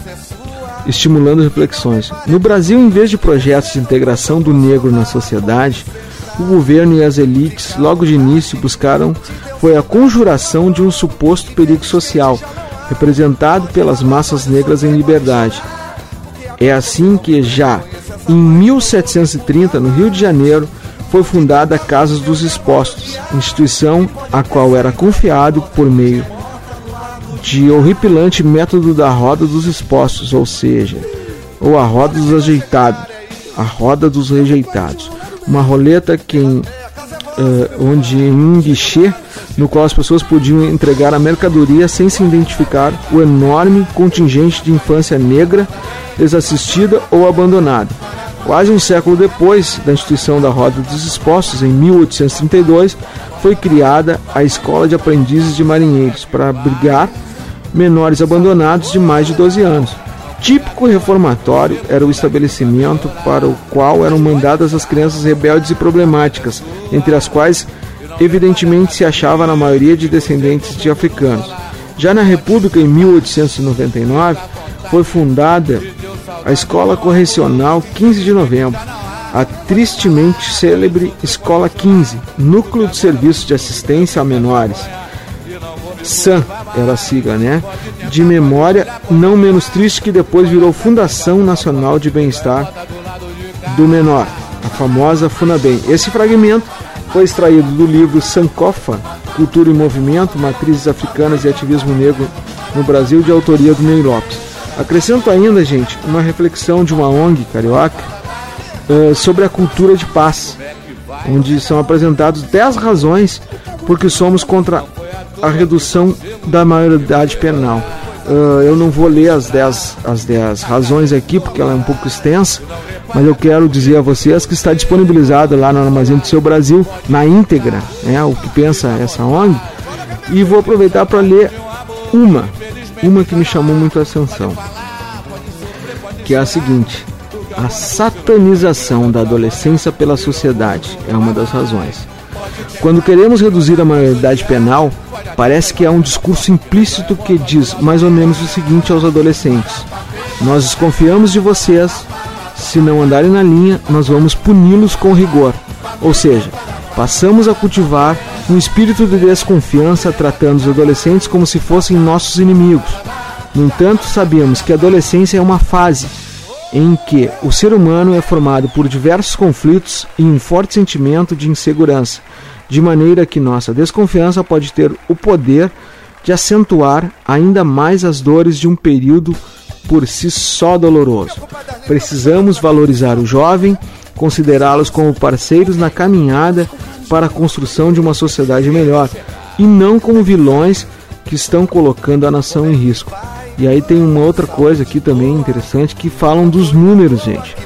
estimulando reflexões. No Brasil, em vez de projetos de integração do negro na sociedade, o governo e as elites, logo de início, buscaram foi a conjuração de um suposto perigo social, representado pelas massas negras em liberdade. É assim que já em 1730, no Rio de Janeiro, foi fundada a Casa dos Expostos, instituição a qual era confiado por meio de horripilante método da roda dos expostos, ou seja, ou a roda dos ajeitados, a roda dos rejeitados. Uma roleta que em, eh, onde em um guichê no qual as pessoas podiam entregar a mercadoria sem se identificar o enorme contingente de infância negra desassistida ou abandonada. Quase um século depois da instituição da Roda dos Expostos, em 1832, foi criada a Escola de Aprendizes de Marinheiros para abrigar menores abandonados de mais de 12 anos. Típico reformatório era o estabelecimento para o qual eram mandadas as crianças rebeldes e problemáticas, entre as quais evidentemente se achava na maioria de descendentes de africanos. Já na República, em 1899, foi fundada a Escola Correcional 15 de Novembro, a tristemente célebre Escola 15, Núcleo de Serviço de Assistência a Menores. SAM era a sigla, né? De memória, não menos triste que depois virou Fundação Nacional de Bem-Estar do Menor, a famosa FUNABEM. Esse fragmento foi extraído do livro Sankofa, Cultura e Movimento, Matrizes Africanas e Ativismo Negro no Brasil, de autoria do Ney Lopes. Acrescento ainda, gente, uma reflexão de uma ONG carioca uh, sobre a cultura de paz, onde são apresentados 10 razões por que somos contra a redução da maioridade penal. Uh, eu não vou ler as 10 as dez razões aqui, porque ela é um pouco extensa, mas eu quero dizer a vocês que está disponibilizado lá no Armazém do Seu Brasil, na íntegra, né, o que pensa essa ONG, e vou aproveitar para ler uma, uma que me chamou muito a atenção, que é a seguinte: a satanização da adolescência pela sociedade é uma das razões. Quando queremos reduzir a maioridade penal, parece que há um discurso implícito que diz mais ou menos o seguinte aos adolescentes: Nós desconfiamos de vocês, se não andarem na linha, nós vamos puni-los com rigor. Ou seja, passamos a cultivar um espírito de desconfiança tratando os adolescentes como se fossem nossos inimigos. No entanto, sabemos que a adolescência é uma fase em que o ser humano é formado por diversos conflitos e um forte sentimento de insegurança, de maneira que nossa desconfiança pode ter o poder de acentuar ainda mais as dores de um período por si só doloroso. Precisamos valorizar o jovem, considerá-los como parceiros na caminhada para a construção de uma sociedade melhor e não como vilões que estão colocando a nação em risco. E aí tem uma outra coisa aqui também interessante que falam dos números, gente.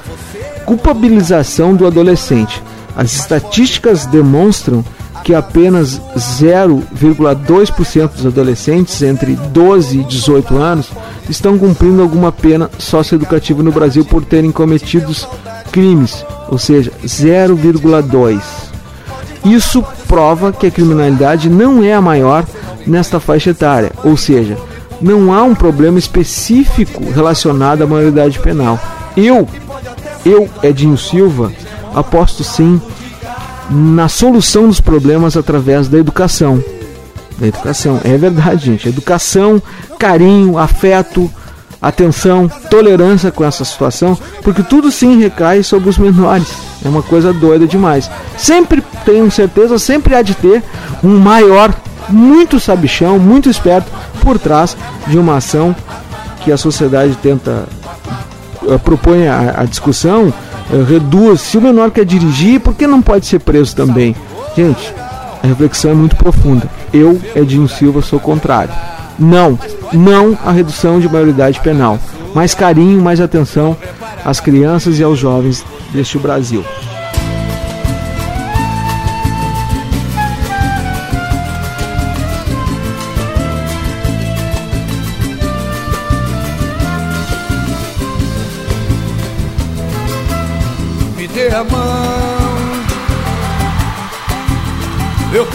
Culpabilização do adolescente. As estatísticas demonstram que apenas 0,2% dos adolescentes entre 12 e 18 anos estão cumprindo alguma pena socioeducativa no Brasil por terem cometido crimes, ou seja, 0,2. Isso prova que a criminalidade não é a maior nesta faixa etária, ou seja, não há um problema específico relacionado à maioridade penal. Eu, eu, Edinho Silva, aposto sim na solução dos problemas através da educação. Da educação, é verdade, gente. Educação, carinho, afeto, atenção, tolerância com essa situação, porque tudo sim recai sobre os menores. É uma coisa doida demais. Sempre tenho certeza, sempre há de ter um maior, muito sabichão, muito esperto por trás de uma ação que a sociedade tenta uh, propõe a, a discussão, reduz. Se o menor quer dirigir, por que não pode ser preso também? Gente, a reflexão é muito profunda. Eu, Edinho Silva, sou contrário. Não, não a redução de maioridade penal. Mais carinho, mais atenção às crianças e aos jovens deste Brasil.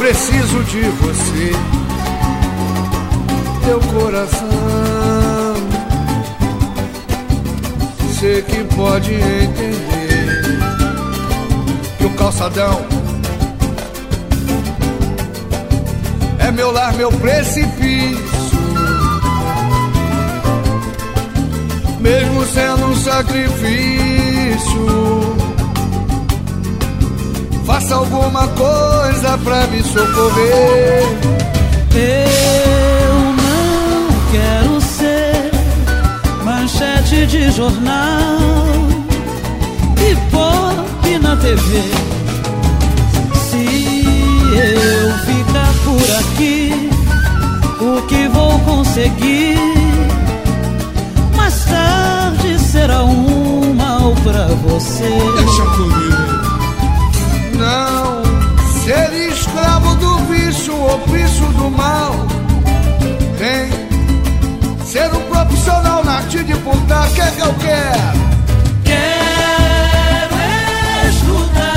Preciso de você, teu coração. Você que pode entender que o calçadão é meu lar, meu precipício. Mesmo sendo um sacrifício. Faça alguma coisa pra me socorrer. Eu não quero ser manchete de jornal e pop na TV. Se eu ficar por aqui, o que vou conseguir? Mais tarde será um mal pra você. Deixa comigo. Não ser escravo do vício ou vício do mal. Tem ser um profissional na arte de putar. Que é que eu quero? Quero estudar,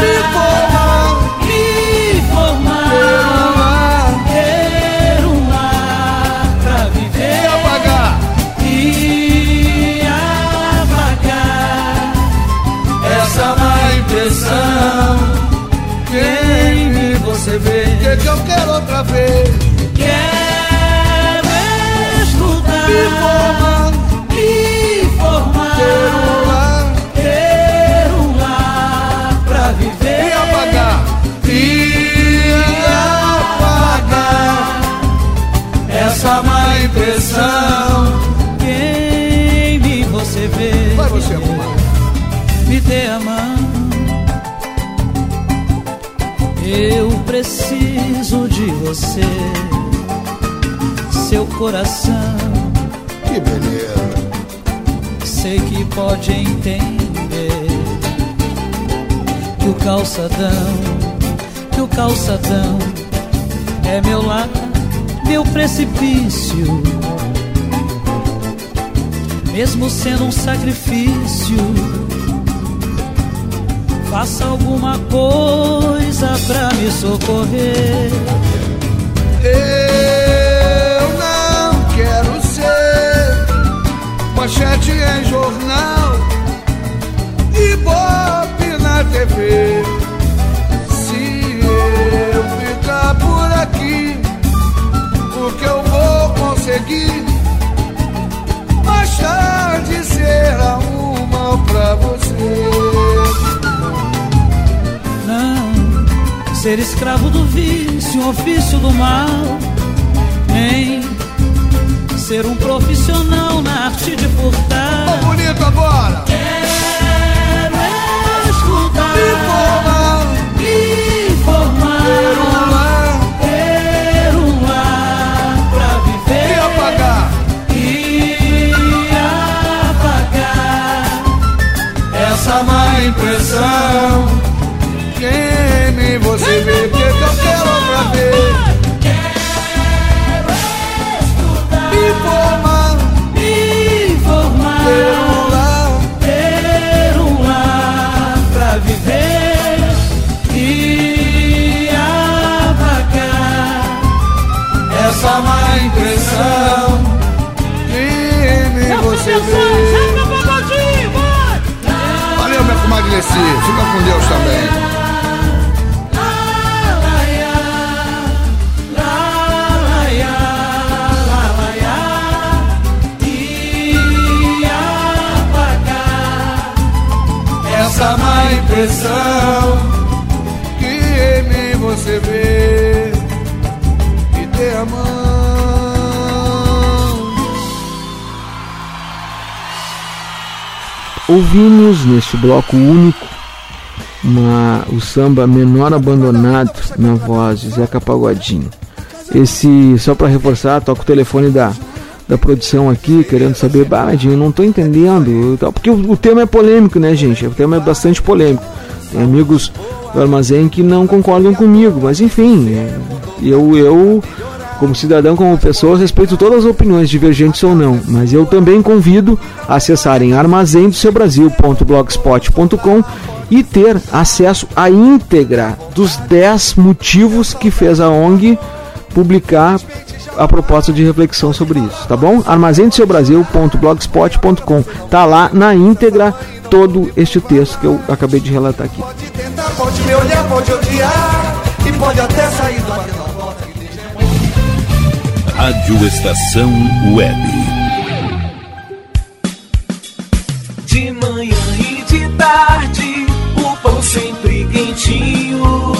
ver? Que que eu quero outra vez? Quero estudar, Me formar, me formar, ter um lar ter um lar pra viver. e apagar. E apagar essa má impressão. Quem você vê? Vai você arrumar. Me dê a mão. Eu preciso de você, seu coração. Que beleza. Sei que pode entender que o calçadão, que o calçadão é meu lar, meu precipício. Mesmo sendo um sacrifício, faça alguma coisa pra me socorrer. Eu não quero ser manchete em jornal e bobe na TV. Se eu ficar por aqui, o que eu vou conseguir? Mais tarde será um mal pra você. Ser escravo do vício, um ofício do mal, nem ser um profissional na arte de furtar. Ô, bonito agora! Quero escutar, Me formar, me formar, ter um lar ter um lar pra viver e apagar. e apagar essa má impressão. Você vê que que eu quero outra vez. Me formar, Me formar, ter um lar um pra viver e apagar essa má impressão. Queime você vê. Valeu, minha comadre. Fica com Deus também. Impressão Que em mim você vê e dê a mão. Ouvimos neste bloco único uma, o samba Menor Abandonado na voz de Zeca Pagodinho. Esse, só para reforçar, toca o telefone da, da produção aqui, querendo saber, bah, não tô entendendo, porque o, o tema é polêmico, né, gente? O tema é bastante polêmico. Tem amigos do armazém que não concordam comigo, mas enfim, é, eu, eu como cidadão, como pessoa, respeito todas as opiniões, divergentes ou não, mas eu também convido a acessarem armazém-do-seu-brasil.blogspot.com e ter acesso à íntegra dos 10 motivos que fez a ONG publicar a proposta de reflexão sobre isso, tá bom? armazém-do-seu-brasil.blogspot.com tá lá na íntegra todo este texto que eu acabei de relatar aqui. Tentar, pode me olhar, pode odiar e pode até sair do Rádio Estação Web. De manhã e de tarde, o pão sempre quentinho.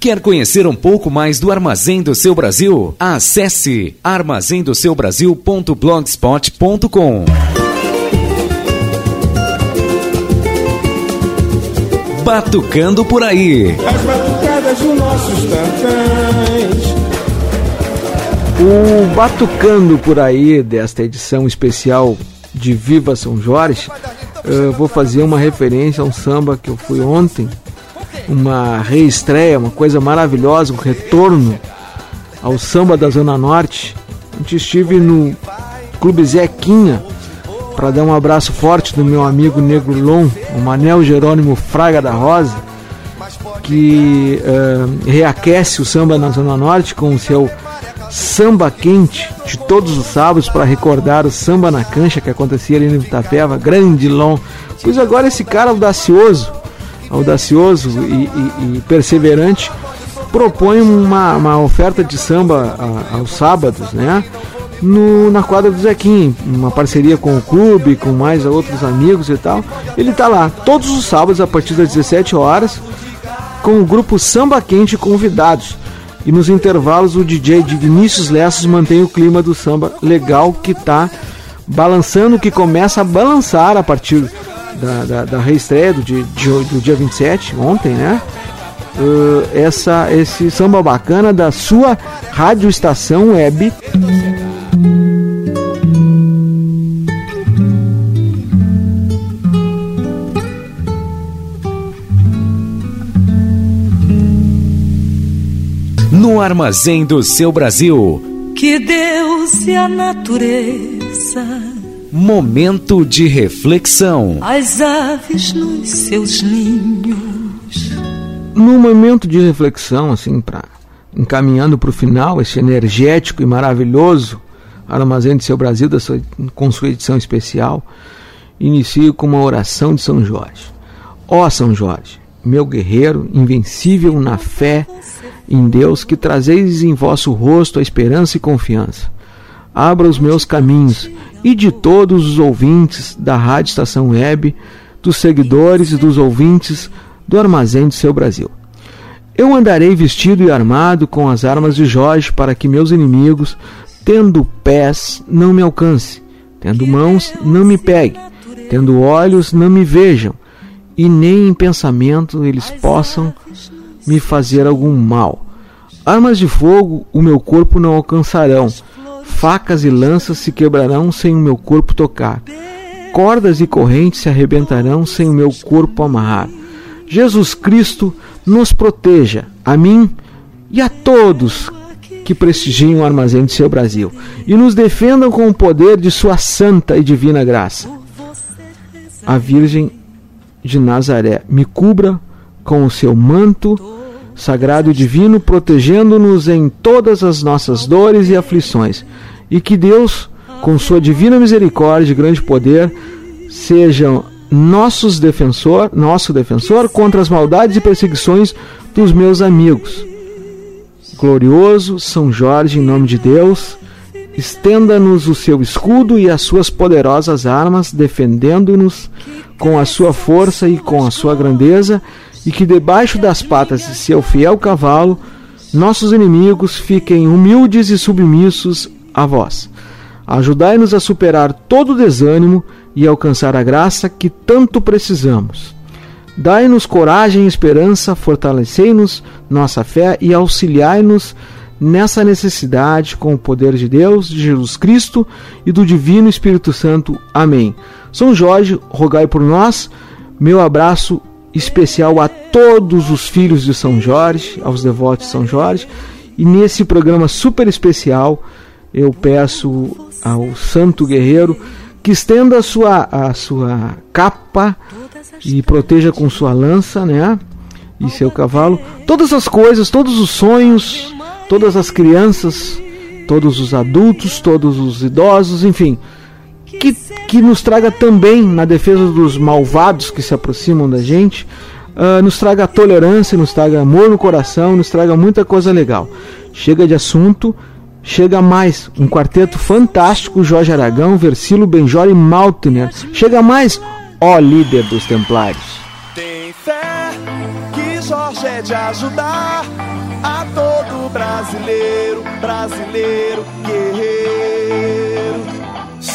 Quer conhecer um pouco mais do Armazém do Seu Brasil? Acesse armazendoseubrasil.blogspot.com Batucando por aí. As batucadas dos nossos tantãs. O Batucando por aí desta edição especial de Viva São Jorge, eu vou fazer uma referência a um samba que eu fui ontem, uma reestreia, uma coisa maravilhosa, um retorno ao samba da Zona Norte. Ontem estive no Clube Zequinha para dar um abraço forte do meu amigo Negro Lon, o Manel Jerônimo Fraga da Rosa, que uh, reaquece o samba na Zona Norte com o seu samba quente de todos os sábados para recordar o samba na cancha que acontecia ali no Itapeva, grande Lon. Pois agora esse cara audacioso, audacioso e, e, e perseverante, propõe uma, uma oferta de samba a, aos sábados, né? No, na quadra do Zequim, uma parceria com o clube, com mais outros amigos e tal. Ele tá lá todos os sábados a partir das 17 horas com o grupo Samba Quente convidados. E nos intervalos o DJ de Vinícius Lessas mantém o clima do samba legal que tá balançando, que começa a balançar a partir da, da, da reestreia do dia, do dia 27, ontem, né? Uh, essa, esse samba bacana da sua rádio estação web. No Armazém do seu Brasil. Que Deus e a natureza. Momento de reflexão. As aves nos seus ninhos. No momento de reflexão, assim, para encaminhando para o final, esse energético e maravilhoso Armazém do seu Brasil, da sua, com sua edição especial, inicio com uma oração de São Jorge. Ó São Jorge, meu guerreiro, invencível na fé em Deus, que trazeis em vosso rosto a esperança e confiança. abra os meus caminhos e de todos os ouvintes da Rádio Estação Web, dos seguidores e dos ouvintes do Armazém do Seu Brasil. Eu andarei vestido e armado com as armas de Jorge para que meus inimigos, tendo pés, não me alcance, tendo mãos, não me pegue, tendo olhos, não me vejam, e nem em pensamento eles possam me fazer algum mal. Armas de fogo o meu corpo não alcançarão, facas e lanças se quebrarão sem o meu corpo tocar, cordas e correntes se arrebentarão sem o meu corpo amarrar. Jesus Cristo nos proteja, a mim e a todos que prestigiam o armazém de seu Brasil, e nos defendam com o poder de sua santa e divina graça. A Virgem de Nazaré me cubra com o seu manto sagrado e divino, protegendo-nos em todas as nossas dores e aflições, e que Deus, com sua divina misericórdia e grande poder, seja nossos defensor, nosso defensor contra as maldades e perseguições dos meus amigos. Glorioso São Jorge, em nome de Deus, estenda-nos o seu escudo e as suas poderosas armas, defendendo-nos com a sua força e com a sua grandeza, e que debaixo das patas de seu fiel cavalo, nossos inimigos fiquem humildes e submissos a vós. Ajudai-nos a superar todo desânimo e alcançar a graça que tanto precisamos. Dai-nos coragem e esperança, fortalecei-nos nossa fé e auxiliai-nos nessa necessidade com o poder de Deus, de Jesus Cristo e do Divino Espírito Santo. Amém. São Jorge, rogai por nós. Meu abraço especial a todos os filhos de São Jorge, aos devotos de São Jorge. E nesse programa super especial, eu peço ao Santo Guerreiro que estenda a sua, a sua capa e proteja com sua lança, né? E seu cavalo, todas as coisas, todos os sonhos, todas as crianças, todos os adultos, todos os idosos, enfim, que, que nos traga também na defesa dos malvados que se aproximam da gente, uh, nos traga tolerância, nos traga amor no coração, nos traga muita coisa legal. Chega de assunto, chega mais um quarteto fantástico: Jorge Aragão, Versilo, Benjor e Maltner. Chega mais, ó líder dos Templários. Tem fé que Jorge é de ajudar a todo brasileiro, brasileiro guerreiro.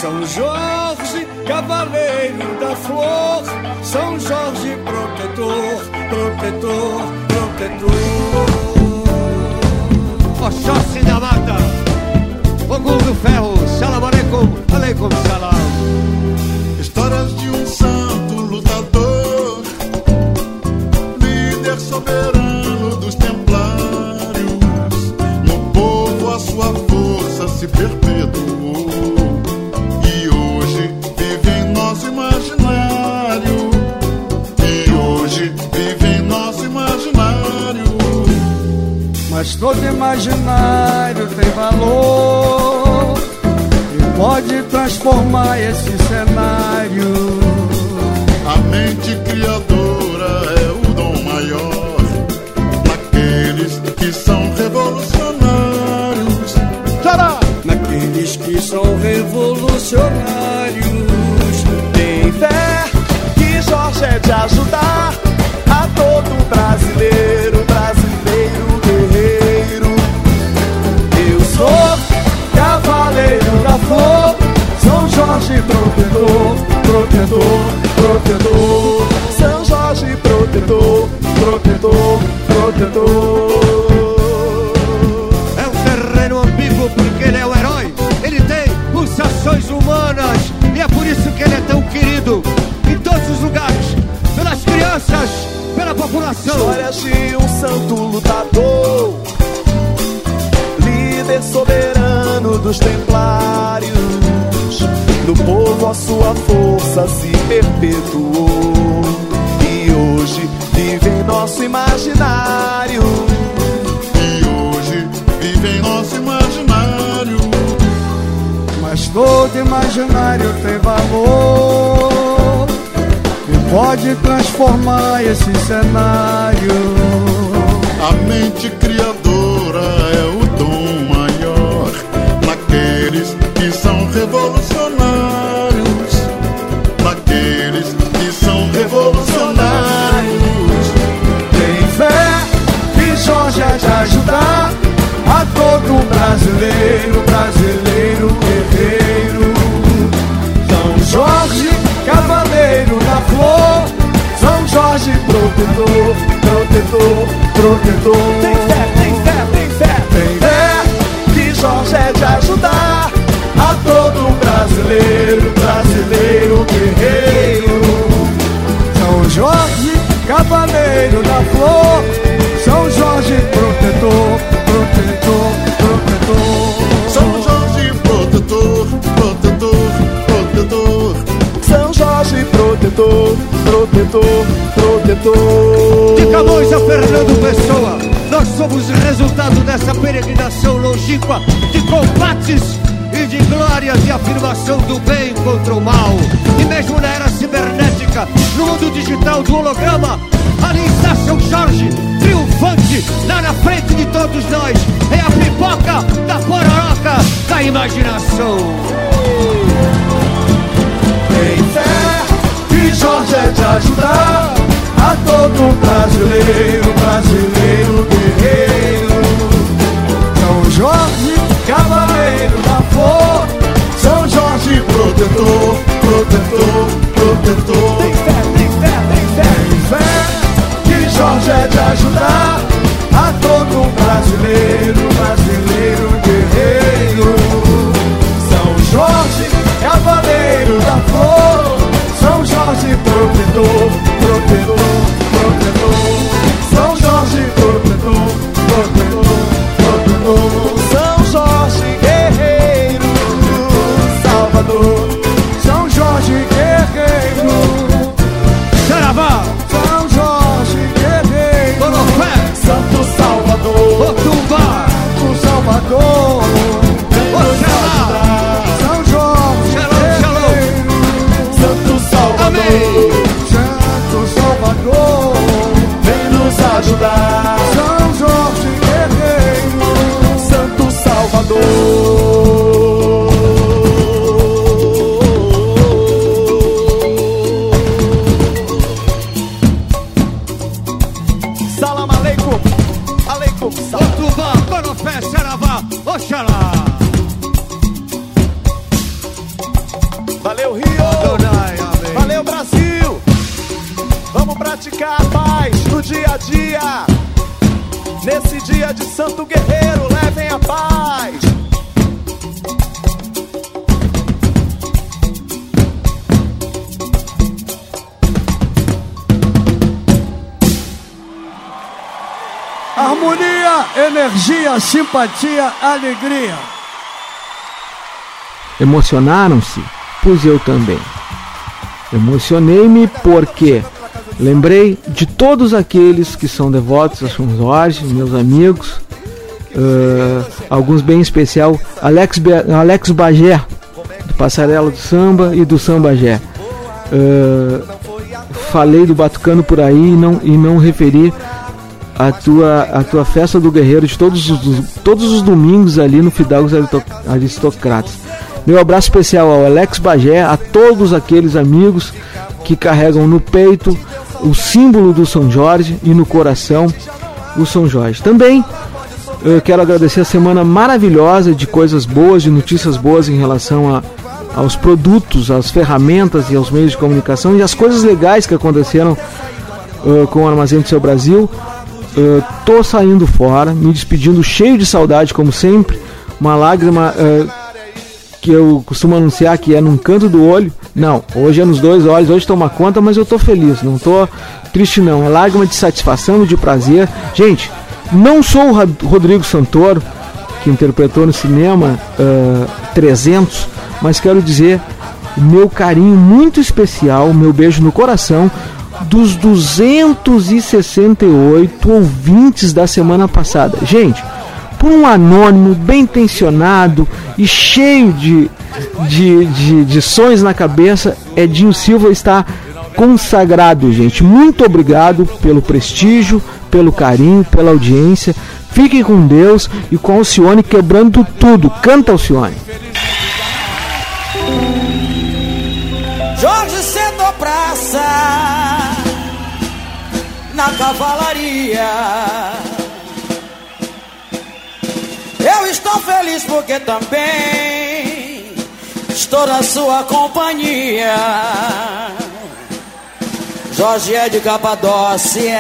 São Jorge, cavaleiro da flor, São Jorge, protetor, protetor, protetor. Oxóssi da mata, Ogum do ferro, salam aleikum, aleikum salam. Histórias de um santo lutador, líder soberano dos templários. No povo a sua força se perpetuou. Mas todo imaginário tem valor e pode transformar esse cenário. A mente criadora é o dom maior naqueles que são revolucionários. Naqueles que são revolucionários. Tem fé que Jorge é de ajudar Jorge protetor, protetor, protetor. São Jorge protetor, protetor, protetor. É um terreno ambíguo porque ele é o herói. Ele tem pulsações humanas e é por isso que ele é tão querido em todos os lugares, pelas crianças, pela população. Histórias de um santo lutador, líder soberano dos templários. Sua força se perpetuou. E hoje vive em nosso imaginário. E hoje vive em nosso imaginário. Mas todo imaginário tem valor e pode transformar esse cenário. A mente criadora é o dom maior naqueles que brasileiro, brasileiro guerreiro. São Jorge, cavaleiro da flor. São Jorge, protetor, protetor, protetor. Tem fé, tem fé, tem fé. Tem fé que Jorge é de ajudar a todo brasileiro, brasileiro guerreiro. São Jorge, cavaleiro da flor. Protetor, protetor, protetor. De Camões a Fernando Pessoa, nós somos resultado dessa peregrinação longínqua de combates e de glórias e afirmação do bem contra o mal. E mesmo na era cibernética, no mundo digital do holograma, ali está São Jorge, triunfante, lá na frente de todos nós. É a pipoca da pororoca da imaginação. Tem fé Jorge é de ajudar a todo brasileiro, brasileiro guerreiro. São Jorge, cavaleiro da flor, São Jorge protetor, protetor, protetor. Tem fé, tem fé, tem fé. Que Jorge é de ajudar a todo brasileiro simpatia, alegria. Emocionaram-se? Pois eu também. Emocionei-me porque lembrei de todos aqueles que são devotos a São Jorge, meus amigos, uh, alguns bem especial, Alex, Alex Bagé, do Passarela do Samba e do Sambagé. Uh, falei do Batucano por aí e não, e não referi a tua, a tua festa do guerreiro de todos os, todos os domingos ali no Fidalgos Aristocratas. Meu abraço especial ao Alex Bagé, a todos aqueles amigos que carregam no peito o símbolo do São Jorge e no coração o São Jorge. Também eu quero agradecer a semana maravilhosa de coisas boas, de notícias boas em relação a, aos produtos, às ferramentas e aos meios de comunicação e as coisas legais que aconteceram uh, com o Armazém do Seu Brasil. Uh, tô saindo fora, me despedindo cheio de saudade, como sempre. Uma lágrima uh, que eu costumo anunciar que é num canto do olho. Não, hoje é nos dois olhos, hoje toma conta, mas eu tô feliz, não tô triste não. É lágrima de satisfação, de prazer. Gente, não sou o Rodrigo Santoro, que interpretou no cinema uh, 300, mas quero dizer meu carinho muito especial, meu beijo no coração dos 268 ouvintes da semana passada. Gente, por um anônimo, bem intencionado e cheio de, de, de, de sonhos na cabeça, Edinho Silva está consagrado, gente. Muito obrigado pelo prestígio, pelo carinho, pela audiência. Fiquem com Deus e com Alcione quebrando tudo. Canta, Alcione. Jorge sentou praça na cavalaria. Eu estou feliz porque também estou na sua companhia. Jorge é de Capadócia.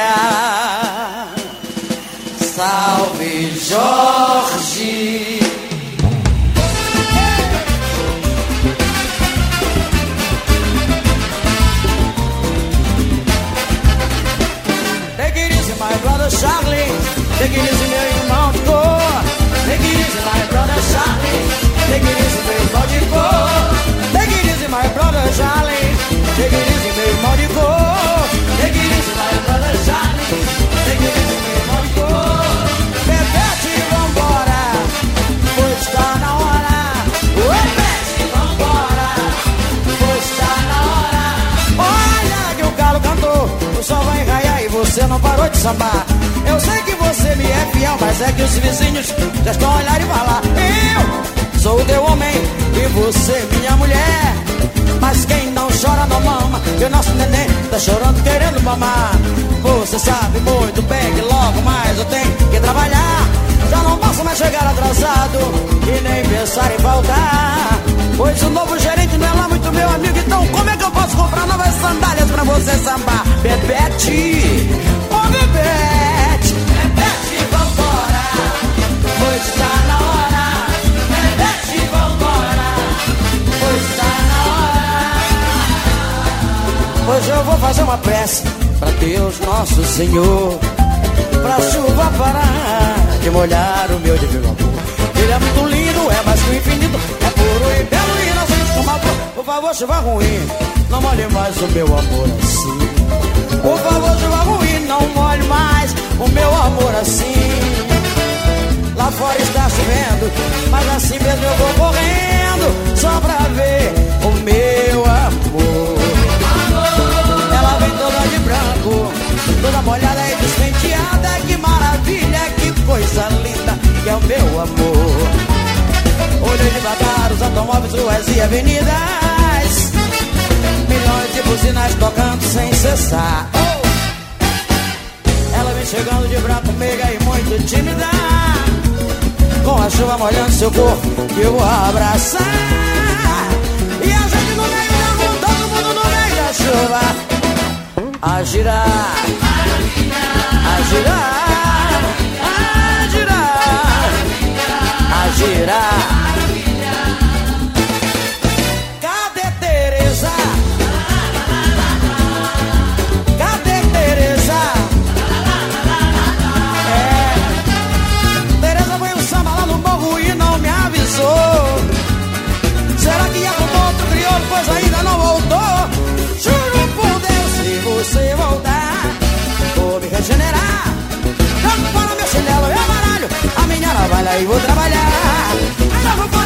Salve Jorge. my brother Charlie. Take it easy, meu irmão de cor. Take it easy, my brother Charlie. Take it easy, meu irmão de cor. Take it easy, my brother Charlie. Take it easy, meu irmão de cor. Take it easy, my brother Charlie. Take it easy, meu irmão de cor. Bebete, vambora. Pois está na hora. Bebete, vambora. Pois está na hora. Olha que o galo cantou. O sol vai você não parou de sambar. Eu sei que você me é fiel, mas é que os vizinhos já estão a olhar e falar. Eu sou o teu homem e você minha mulher. Mas quem não chora não mama, e o nosso neném tá chorando querendo mamar. Você sabe muito bem que logo mais eu tenho que trabalhar. Já não posso mais chegar atrasado e nem pensar em voltar. Pois o novo gerente não é meu amigo, então como é que eu posso comprar novas sandálias pra você sambar? Bebete, ô oh, Bebete, Bebete, vambora, pois tá na hora. Bebete, vambora, pois tá na hora. Hoje eu vou fazer uma prece pra Deus Nosso Senhor, pra chuva parar de molhar o meu divino amor. Ele é muito lindo, é mais que o infinito, é puro e belo Por favor, chuva ruim, não molhe mais o meu amor assim. Por favor, chuva ruim, não molhe mais o meu amor assim. Lá fora está chovendo, mas assim mesmo eu vou correndo só pra ver o meu amor. Ela vem toda de branco, toda molhada e despenteada, que maravilha, que coisa linda que é o meu amor. Olhei devagar os automóveis, ruas e avenidas, milhões de buzinas tocando sem cessar. Ela vem chegando de branco, meiga e muito tímida, com a chuva molhando seu corpo, que eu vou abraçar. E a gente no meio da rua, todo mundo no meio da chuva. A girar, a girar, girar. Cadê Teresa? Cadê Teresa? É, Teresa foi um samba lá no morro e não me avisou. Será que arrumou outro crioulo, pois ainda não voltou? Juro por Deus, se você voltar, a minha navalha e vou trabalhar.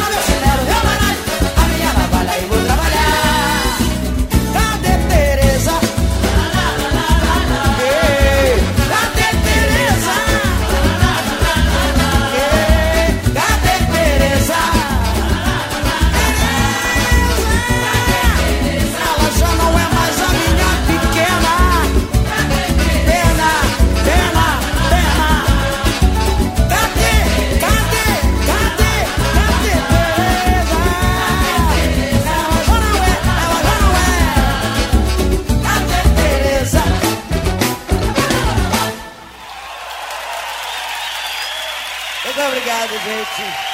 Muito obrigado, gente.